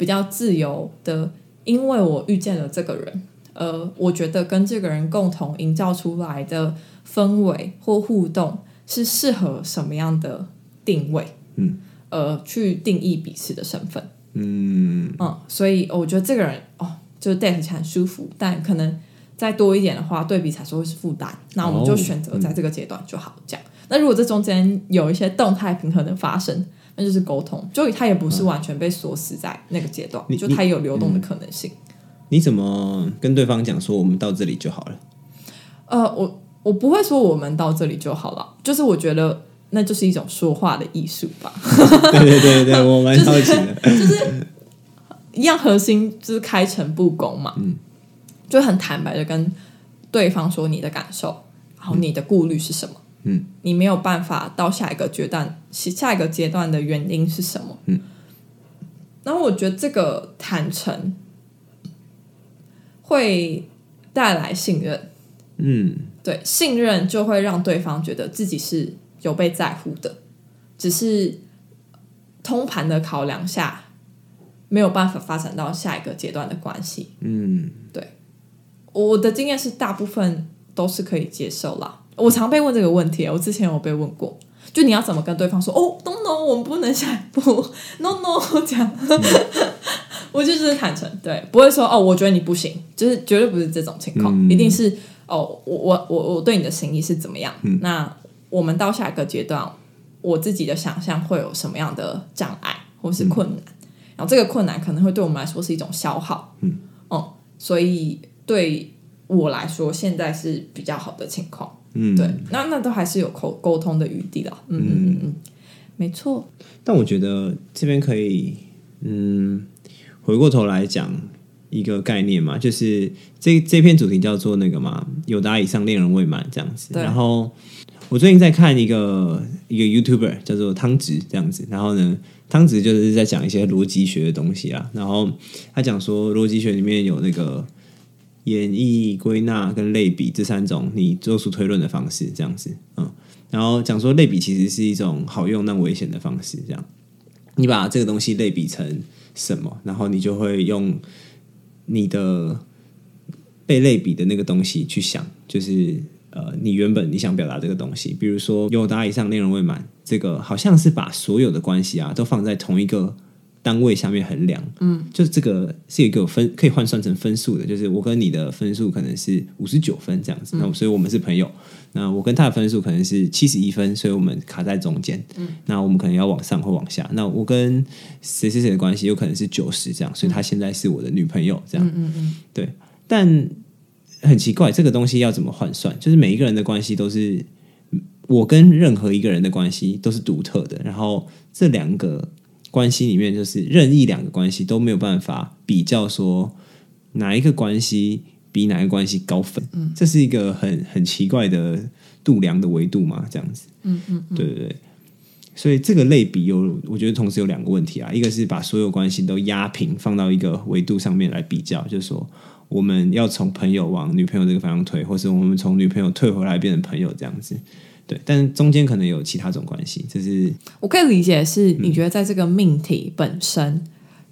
比较自由的，因为我遇见了这个人，呃，我觉得跟这个人共同营造出来的氛围或互动是适合什么样的定位，嗯，呃，去定义彼此的身份，嗯嗯，所以我觉得这个人哦，就是 date 起来很舒服，但可能再多一点的话，对比才说会是负担，那我们就选择在这个阶段就好这样。那如果这中间有一些动态平衡的发生。那就是沟通，就他也不是完全被锁死在那个阶段，就他有流动的可能性。你怎么跟对方讲说我们到这里就好了？呃，我我不会说我们到这里就好了，就是我觉得那就是一种说话的艺术吧。对对对对，我蛮好奇的，就是一样核心就是开诚布公嘛，嗯，就很坦白的跟对方说你的感受，然后你的顾虑是什么。嗯，你没有办法到下一个阶段，下一个阶段的原因是什么？嗯，然后我觉得这个坦诚会带来信任。嗯，对，信任就会让对方觉得自己是有被在乎的，只是通盘的考量下没有办法发展到下一个阶段的关系。嗯，对，我的经验是大部分都是可以接受啦。我常被问这个问题，我之前有被问过，就你要怎么跟对方说？哦，no no，我们不能下一步，no no，这样，我就是坦诚，对，不会说哦，我觉得你不行，就是绝对不是这种情况，一定是哦，我我我我对你的心意是怎么样？那我们到下一个阶段，我自己的想象会有什么样的障碍或是困难？然后这个困难可能会对我们来说是一种消耗，嗯，哦，所以对我来说，现在是比较好的情况。嗯，对，那那都还是有沟沟通的余地的，嗯嗯嗯嗯，没错。但我觉得这边可以，嗯，回过头来讲一个概念嘛，就是这这篇主题叫做那个嘛，有达以上恋人未满这样子。然后我最近在看一个一个 YouTuber 叫做汤直这样子，然后呢，汤直就是在讲一些逻辑学的东西啊，然后他讲说逻辑学里面有那个演绎、归纳跟类比这三种你做出推论的方式，这样子，嗯，然后讲说类比其实是一种好用但危险的方式，这样，你把这个东西类比成什么，然后你就会用你的被类比的那个东西去想，就是呃，你原本你想表达这个东西，比如说有答以上内容未满，这个好像是把所有的关系啊都放在同一个单位下面衡量，嗯，就是这个是一个分可以换算成分数的，就是我跟你的分数可能是五十九分这样子，那所以我们是朋友，那我跟他的分数可能是七十一分，所以我们卡在中间，嗯，那我们可能要往上或往下，那我跟谁谁谁的关系有可能是九十这样，所以他现在是我的女朋友这样，嗯嗯，对，但。很奇怪，这个东西要怎么换算？就是每一个人的关系都是我跟任何一个人的关系都是独特的，然后这两个关系里面，就是任意两个关系都没有办法比较说哪一个关系比哪个关系高分。嗯，这是一个很很奇怪的度量的维度嘛？这样子，嗯嗯，对对对。所以这个类比有，我觉得同时有两个问题啊，一个是把所有关系都压平，放到一个维度上面来比较，就是说。我们要从朋友往女朋友这个方向推，或是我们从女朋友退回来变成朋友这样子，对。但中间可能有其他种关系，就是我可以理解。是你觉得在这个命题本身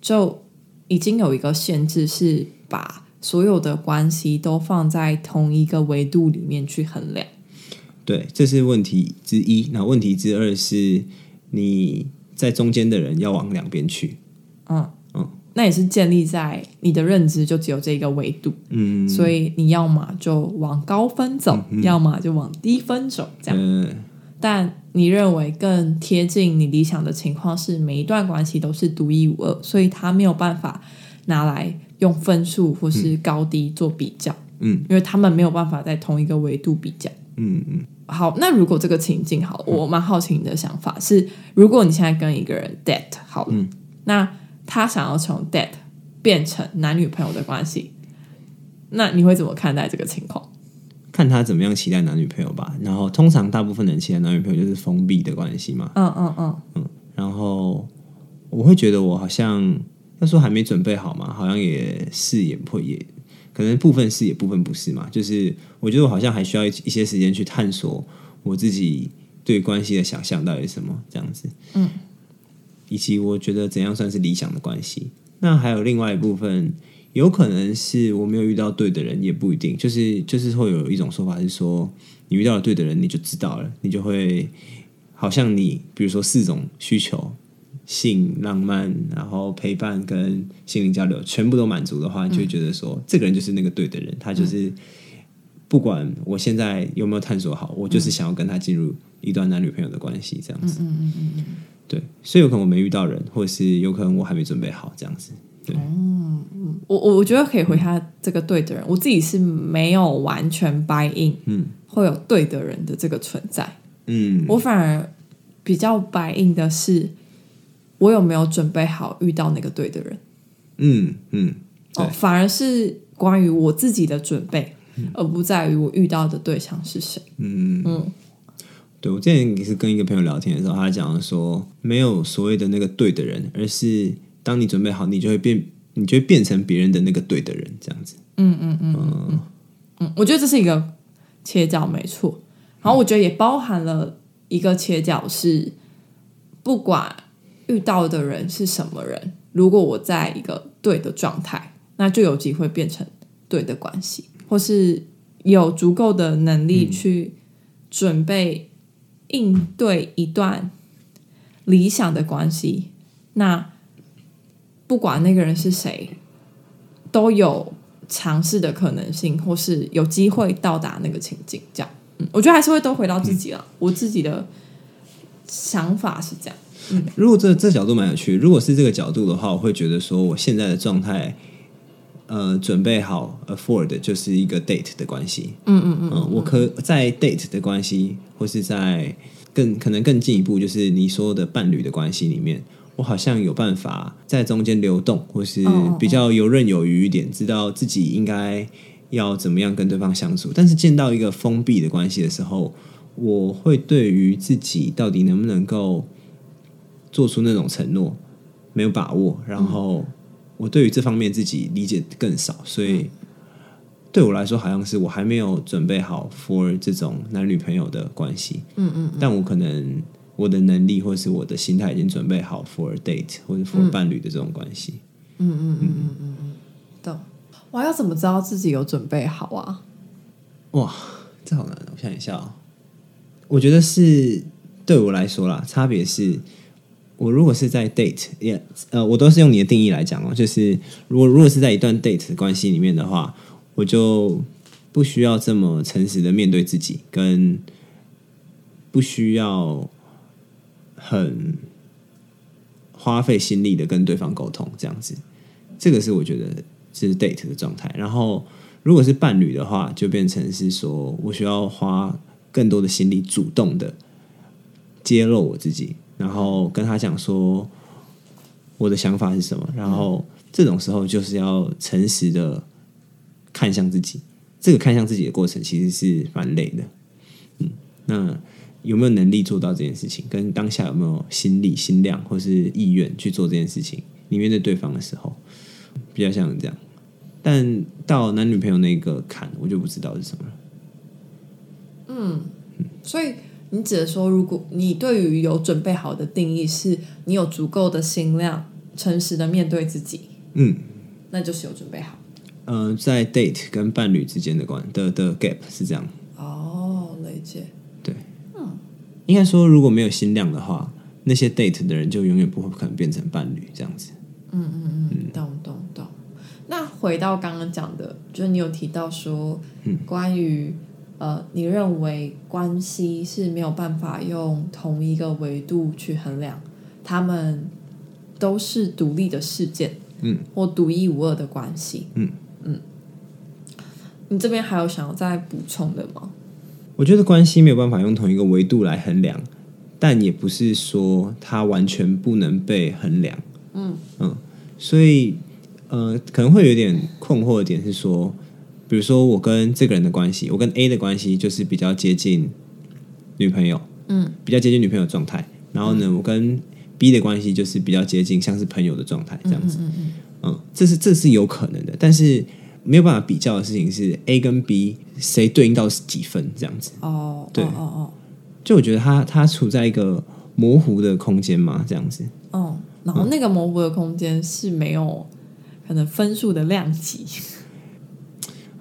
就已经有一个限制，是把所有的关系都放在同一个维度里面去衡量。对，这是问题之一。那问题之二是你在中间的人要往两边去。嗯嗯。那也是建立在你的认知就只有这个维度，嗯，所以你要么就往高分走，要么就往低分走，这样。但你认为更贴近你理想的情况是每一段关系都是独一无二，所以他没有办法拿来用分数或是高低做比较，嗯，因为他们没有办法在同一个维度比较，嗯嗯。好，那如果这个情境好，我蛮好奇你的想法是，如果你现在跟一个人 date 好了，那。他想要从 date 变成男女朋友的关系，那你会怎么看待这个情况？看他怎么样期待男女朋友吧。然后通常大部分人期待男女朋友就是封闭的关系嘛。嗯嗯嗯嗯。然后我会觉得我好像要说还没准备好嘛，好像也是也不会也可能部分是也部分不是嘛。就是我觉得我好像还需要一一些时间去探索我自己对关系的想象到底是什么这样子。嗯。以及我觉得怎样算是理想的关系？那还有另外一部分，有可能是我没有遇到对的人，也不一定。就是就是会有一种说法是说，你遇到了对的人，你就知道了，你就会好像你比如说四种需求：性、浪漫，然后陪伴跟心灵交流，全部都满足的话，你就会觉得说，这个人就是那个对的人。他就是不管我现在有没有探索好，我就是想要跟他进入一段男女朋友的关系，这样子。嗯嗯嗯嗯。对，所以有可能我没遇到人，或者是有可能我还没准备好这样子。对，哦，我我我觉得可以回他这个对的人，我自己是没有完全 buy in，嗯，会有对的人的这个存在，嗯，我反而比较 buy in 的是，我有没有准备好遇到那个对的人，嗯嗯，哦，反而是关于我自己的准备，而不在于我遇到的对象是谁，嗯。嗯。对，我之前也是跟一个朋友聊天的时候，他讲说，没有所谓的那个对的人，而是当你准备好，你就会变，你就会变成别人的那个对的人，这样子。嗯嗯嗯。嗯嗯，我觉得这是一个切角，没错。然后我觉得也包含了一个切角是，不管遇到的人是什么人，如果我在一个对的状态，那就有机会变成对的关系，或是有足够的能力去准备。应对一段理想的关系，那不管那个人是谁，都有尝试的可能性，或是有机会到达那个情境。这样，嗯，我觉得还是会都回到自己了。我自己的想法是这样。嗯，如果这这角度蛮有趣，如果是这个角度的话，我会觉得说，我现在的状态，呃，准备好 afford 就是一个 date 的关系。嗯嗯嗯，我可在 date 的关系。或是在更可能更进一步，就是你说的伴侣的关系里面，我好像有办法在中间流动，或是比较游刃有余一点，知道自己应该要怎么样跟对方相处。但是见到一个封闭的关系的时候，我会对于自己到底能不能够做出那种承诺没有把握，然后我对于这方面自己理解更少，所以对我来说好像是我还没有准备好 for 这种男女朋友的关系。嗯嗯，但我可能我的能力或是我的心态已经准备好 for date 或者 for 伴侣的这种关系。懂。哇，要怎么知道自己有准备好啊？哇，这好难哦，我想一下哦。我觉得是对我来说啦，差别是我如果是在 date，也呃，我都是用你的定义来讲哦，就是如果如果是在一段 date 关系里面的话，我就不需要这么诚实的面对自己，跟不需要很花费心力的跟对方沟通，这样子，这个是我觉得是 date 的状态。然后如果是伴侣的话，就变成是说我需要花更多的心力，主动的揭露我自己，然后跟他讲说我的想法是什么。然后这种时候就是要诚实的看向自己。这个看向自己的过程其实是蛮累的。嗯，那有没有能力做到这件事情？跟当下有没有心力、心量或是意愿去做这件事情？你面对对方的时候，比较像这样。但到男女朋友那个坎，我就不知道是什么了。嗯所以你指的说，如果你对于有准备好的定义是你有足够的心量，诚实的面对自己，嗯，那就是有准备好。呃，在 date 跟伴侣之间的关的的 gap 是这样。哦，理解。对，嗯应该说如果没有心量的话，那些 date 的人就永远不会可能变成伴侣这样子。嗯，懂懂懂。那回到刚刚讲的，就是你有提到说，关于呃，你认为关系是没有办法用同一个维度去衡量，他们都是独立的事件，嗯，或独一无二的关系，嗯嗯。你这边还有想要再补充的吗？我觉得关系没有办法用同一个维度来衡量，但也不是说它完全不能被衡量。嗯嗯，所以呃，可能会有点困惑的点是说，比如说我跟这个人的关系，我跟 A 的关系就是比较接近女朋友，嗯，比较接近女朋友的状态。然后呢，我跟 B 的关系就是比较接近像是朋友的状态这样子。嗯嗯嗯，这是这是有可能的，但是没有办法比较的事情是 A 跟 B 谁对应到几分这样子。哦，对哦哦就我觉得他他处在一个模糊的空间嘛，这样子。哦，哦，然后那个模糊的空间是没有可能分数的量级。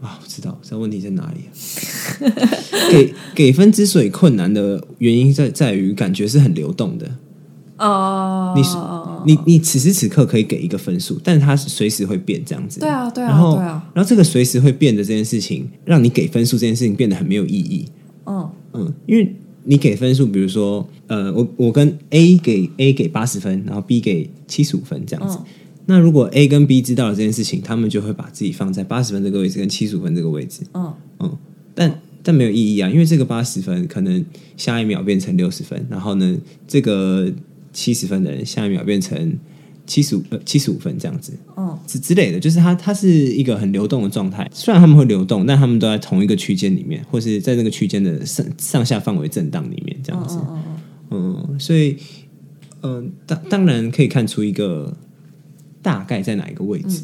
啊，我知道这问题在哪里、给给分之所以困难的原因在在于感觉是很流动的。哦，你是你你此时此刻可以给一个分数，但是它是随时会变这样子。对啊，对啊，然后对啊，然后这个随时会变的这件事情，让你给分数这件事情变得很没有意义。嗯嗯，因为你给分数，比如说，呃，我我跟 A 给 A 给八十分，然后 B 给七十五分这样子。嗯那如果 A 跟 B 知道了这件事情，他们就会把自己放在八十分这个位置跟七十五分这个位置。嗯嗯，但但没有意义啊，因为这个八十分可能下一秒变成六十分，然后呢，这个七十分的人下一秒变成七十五呃七十五分这样子。哦之之类的，就是它它是一个很流动的状态。虽然他们会流动，但他们都在同一个区间里面，或是在那个区间的上上下范围震荡里面这样子。嗯所以嗯、当当然可以看出一个大概在哪一个位置，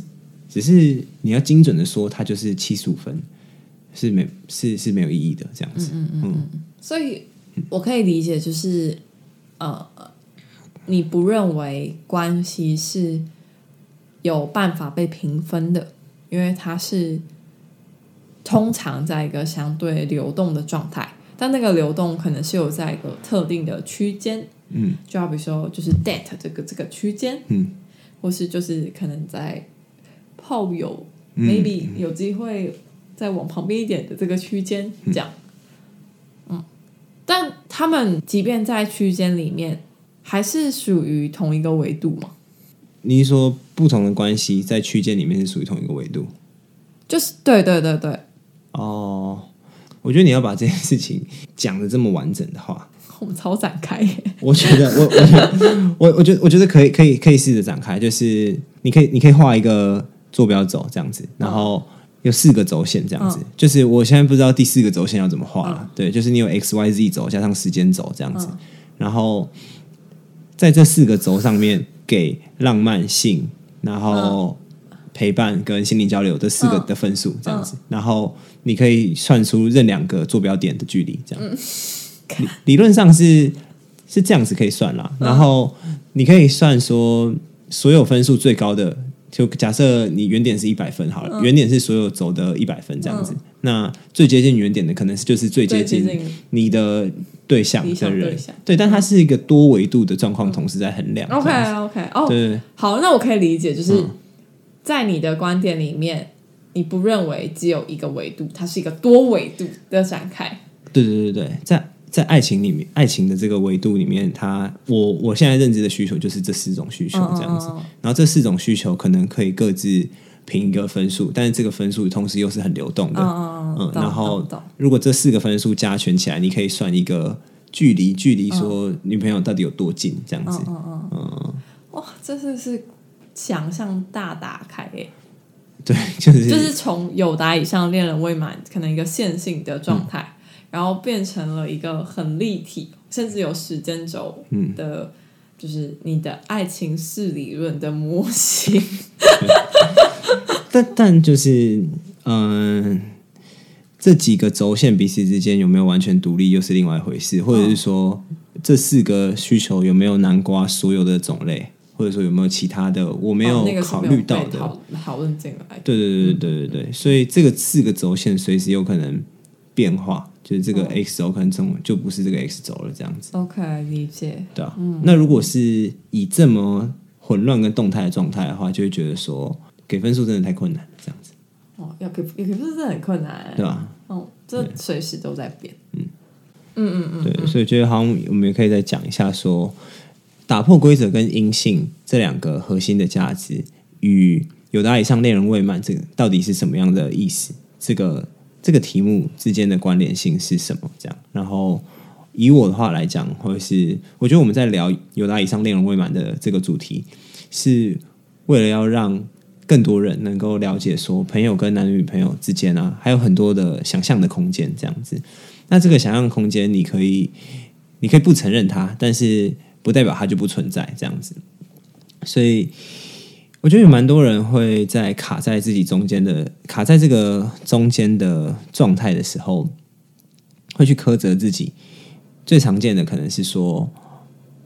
只是你要精准的说它就是七十五分，是没是是没有意义的这样子。嗯嗯所以我可以理解，就是呃，你不认为关系是有办法被评分的，因为它是通常在一个相对流动的状态，但那个流动可能是有在一个特定的区间，嗯，就好比说就是 debt 这个这个区间，嗯，或是就是可能在炮友、嗯 maybe 有机会再往旁边一点的这个区间，这样，嗯，但他们即便在区间里面，还是属于同一个维度嘛？你是说不同的关系在区间里面是属于同一个维度？就是对对对对，哦，我觉得你要把这件事情讲的这么完整的话，我们超展开，我觉得我我觉得 我我觉得我觉得可以可以可以试着展开，就是你可以你可以画一个坐标轴这样子，然后有四个轴线这样子，就是我现在不知道第四个轴线要怎么画了。对，就是你有 x y z 轴加上时间轴这样子，然后在这四个轴上面给浪漫性，然后陪伴跟心灵交流这四个的分数这样子，然后你可以算出任两个坐标点的距离，这样 理理论上是是这样子可以算啦。然后你可以算说所有分数最高的。就假设你原点是一百分好了，原点是所有走的一百分这样子。那最接近原点的可能是就是最接近你的对象的人，对，但它是一个多维度的状况，同时在衡量。OK OK，哦，对，好，那我可以理解，就是在你的观点里面，你不认为只有一个维度，它是一个多维度的展开。对对对对，在。在爱情里面，爱情的这个维度里面，他我我现在认知的需求就是这四种需求这样子。然后这四种需求可能可以各自评一个分数，但是这个分数同时又是很流动的。嗯，然后如果这四个分数加权起来，你可以算一个距离，距离说女朋友到底有多近这样子。嗯嗯，哇，这是是想象大打开诶。对，就是就是从有达以上恋人未满，可能一个线性的状态。然后变成了一个很立体，甚至有时间轴的，就是你的爱情式理论的模型。但但就是，嗯，这几个轴线彼此之间有没有完全独立，又是另外一回事。或者是说，这四个需求有没有南瓜所有的种类，或者说有没有其他的我没有考虑到的讨论进来？对对对对对对，所以这个四个轴线随时有可能变化。就是这个 x 轴可能中就不是这个 x 轴了，这样子。OK，理解。对啊，那如果是以这么混乱跟动态的状态的话，就会觉得说给分数真的太困难，这样子。哦，要给给分数真的很困难，对吧？哦，这随时都在变。嗯嗯嗯嗯，对，所以觉得好像我们也可以再讲一下，说打破规则跟阴性这两个核心的价值与有达以上恋人未满这个到底是什么样的意思？这个。这个题目之间的关联性是什么？这样，然后以我的话来讲，或者是我觉得我们在聊有达以上内容未满的这个主题，是为了要让更多人能够了解，说朋友跟男女朋友之间啊，还有很多的想象的空间。这样子，那这个想象空间，你可以，你可以不承认它，但是不代表它就不存在。这样子，所以。我觉得有蛮多人会在卡在自己中间的卡在这个中间的状态的时候，会去苛责自己。最常见的可能是说，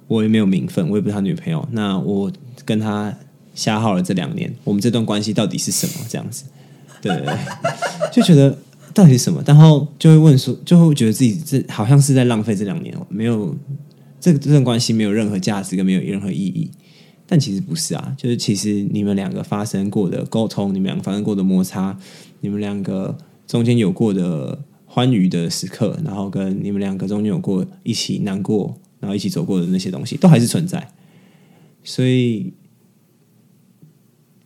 我也没有名分，我也不是他女朋友。那我跟他瞎耗了这两年，我们这段关系到底是什么？这样子，对，就觉得到底是什么？然后就会问说，就会觉得自己这好像是在浪费这两年，没有这个这段关系没有任何价值，跟没有任何意义。但其实不是啊，就是其实你们两个发生过的沟通，你们两个发生过的摩擦，你们两个中间有过的欢愉的时刻，然后跟你们两个中间有过一起难过，然后一起走过的那些东西，都还是存在。所以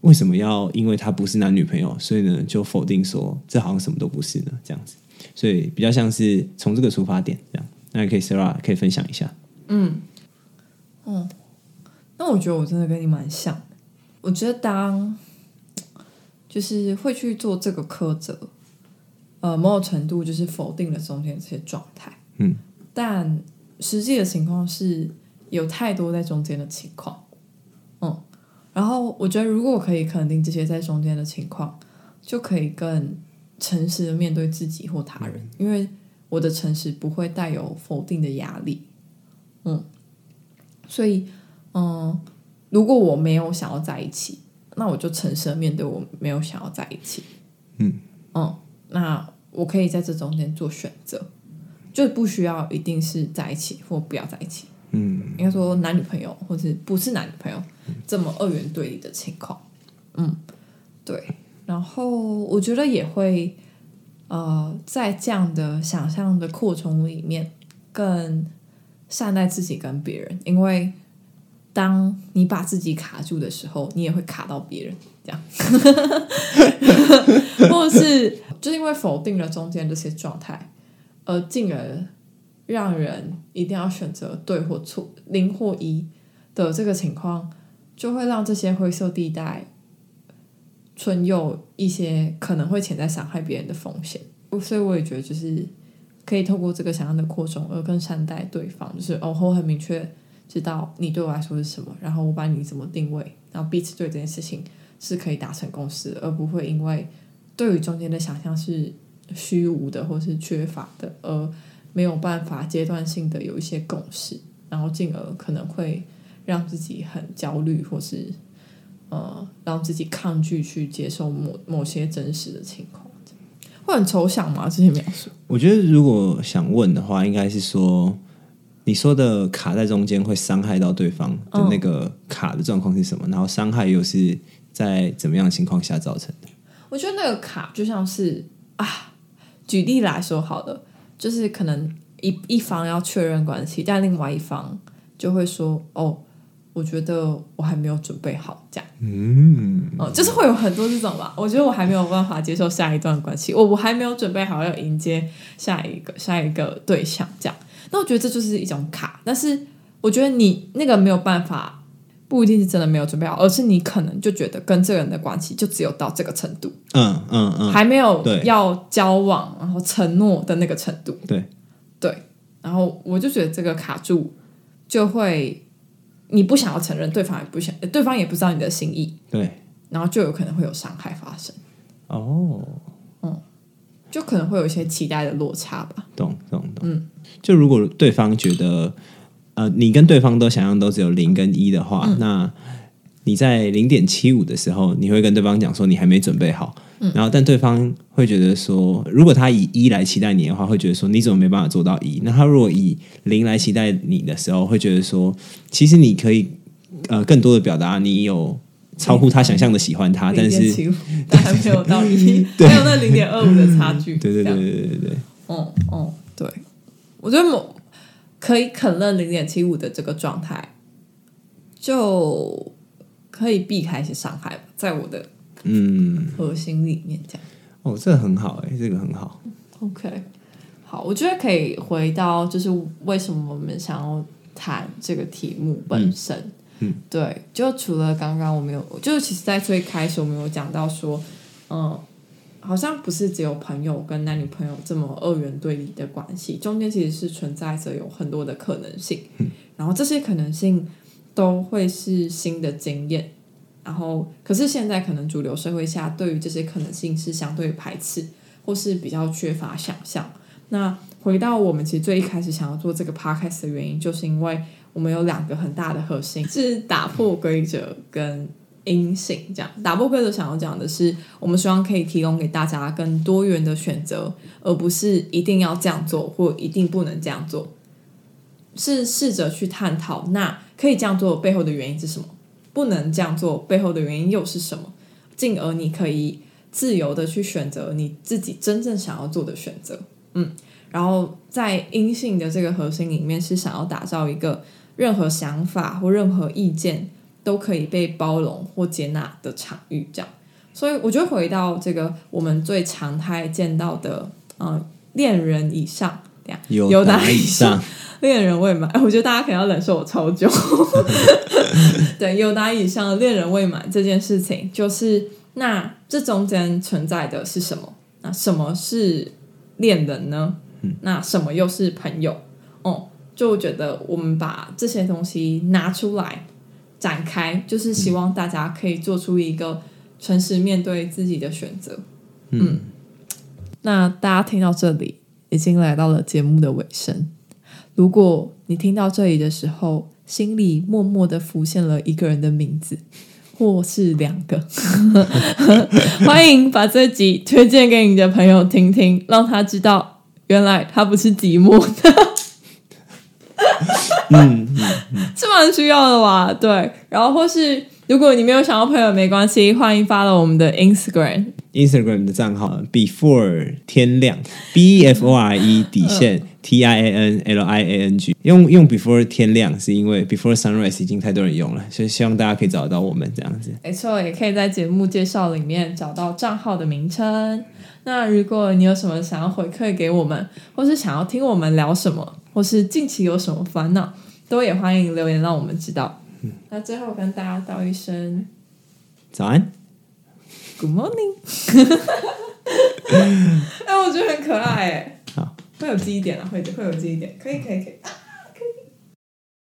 为什么要因为他不是男女朋友，所以呢就否定说这好像什么都不是呢？这样子，所以比较像是从这个出发点这样。那可以 Sarah 可以分享一下。嗯，嗯。那我觉得我真的跟你蛮像，我觉得当就是会去做这个苛责，呃，某种程度就是否定了中间这些状态，嗯，但实际的情况是有太多在中间的情况，嗯，然后我觉得如果我可以肯定这些在中间的情况，就可以更诚实的面对自己或他人，因为我的诚实不会带有否定的压力，嗯，所以。嗯，如果我没有想要在一起，那我就诚实的面对我没有想要在一起。嗯嗯，那我可以在这中间做选择，就不需要一定是在一起或不要在一起。嗯，应该说男女朋友或者不是男女朋友这么二元对立的情况。嗯，对。然后我觉得也会呃，在这样的想象的扩充里面，更善待自己跟别人，因为。当你把自己卡住的时候，你也会卡到别人，这样，或者是就是因为否定了中间这些状态，而进而让人一定要选择对或错、零或一的这个情况，就会让这些灰色地带存有一些可能会潜在伤害别人的风险。所以我也觉得，就是可以透过这个想象的扩充，而更善待对方。就是哦，我很明确知道你对我来说是什么，然后我把你怎么定位，然后彼此对这件事情是可以达成共识，而不会因为对于中间的想象是虚无的或是缺乏的，而没有办法阶段性的有一些共识，然后进而可能会让自己很焦虑，或是呃让自己抗拒去接受某某些真实的情况。会很抽象吗？这些描述？我觉得如果想问的话，应该是说你说的卡在中间会伤害到对方的那个卡的状况是什么？然后伤害又是在怎么样的情况下造成的？我觉得那个卡就像是啊，举例来说好了，就是可能一一方要确认关系，但另外一方就会说哦。我觉得我还没有准备好，这样，嗯，哦，就是会有很多这种吧。我觉得我还没有办法接受下一段关系，我我还没有准备好要迎接下一个下一个对象，这样。那我觉得这就是一种卡，但是我觉得你那个没有办法，不一定是真的没有准备好，而是你可能就觉得跟这个人的关系就只有到这个程度，嗯嗯嗯，还没有要交往，然后承诺的那个程度，对对，然后我就觉得这个卡住就会。你不想要承认，对方也不想，对方也不知道你的心意，对，然后就有可能会有伤害发生。哦，嗯，就可能会有一些期待的落差吧。懂懂懂。嗯，就如果对方觉得，呃，你跟对方都想象都只有零跟一的话，那你在零点七五的时候，你会跟对方讲说你还没准备好。然后，但对方会觉得说，如果他以一来期待你的话，会觉得说你怎么没办法做到一？那他如果以零来期待你的时候，会觉得说，其实你可以呃更多的表达你有超乎他想象的喜欢他，但是 但还没有到一，还有那零点二五的差距。对对对对对对。哦哦，对，我觉得某可以肯认零点七五的这个状态，就可以避开一些伤害吧，在我的。嗯，核心里面这样哦，这个很好哎，这个很好。OK，好，我觉得可以回到就是为什么我们想要谈这个题目本身。嗯，对，就除了刚刚我们有，就是其实，在最开始我们有讲到说，嗯，好像不是只有朋友跟男女朋友这么二元对立的关系，中间其实是存在着有很多的可能性。嗯，然后这些可能性都会是新的经验。然后，可是现在可能主流社会下对于这些可能性是相对排斥，或是比较缺乏想象。那回到我们其实最一开始想要做这个 podcast 的原因，就是因为我们有两个很大的核心是打破规则跟阴性。这样打破规则想要讲的是，我们希望可以提供给大家更多元的选择，而不是一定要这样做或一定不能这样做。是试着去探讨，那可以这样做背后的原因是什么？不能这样做，背后的原因又是什么？进而你可以自由的去选择你自己真正想要做的选择。嗯，然后在阴性的这个核心里面，是想要打造一个任何想法或任何意见都可以被包容或接纳的场域。这样，所以我觉得回到这个我们最常态见到的，嗯，恋人以上，这样有达以上？恋人未满，我觉得大家可能要忍受我超久。对，有达以上恋人未满这件事情，就是那这中间存在的是什么？那什么是恋人呢？那什么又是朋友？哦，就觉得我们把这些东西拿出来展开，就是希望大家可以做出一个诚实面对自己的选择。嗯，那大家听到这里，已经来到了节目的尾声。如果你听到这里的时候，心里默默的浮现了一个人的名字，或是两个，欢迎把这集推荐给你的朋友听听，让他知道原来他不是寂寞的。嗯，是蛮需要的吧？对，然后或是如果你没有想要朋友，没关系，欢迎发了我们的 Instagram，Instagram 的账号 Before 天亮，B F O R E 底线。T I A N L I A N G 用用 before 天亮是因为 before sunrise 已经太多人用了，所以希望大家可以找得到我们这样子。没错，也可以在节目介绍里面找到账号的名称。那如果你有什么想要回馈给我们，或是想要听我们聊什么，或是近期有什么烦恼，都也欢迎留言让我们知道。那最后跟大家道一声早安。Good morning。哎，我觉得很可爱哎。好，会有记忆点啊，会会有记忆点，可以可以可以。啊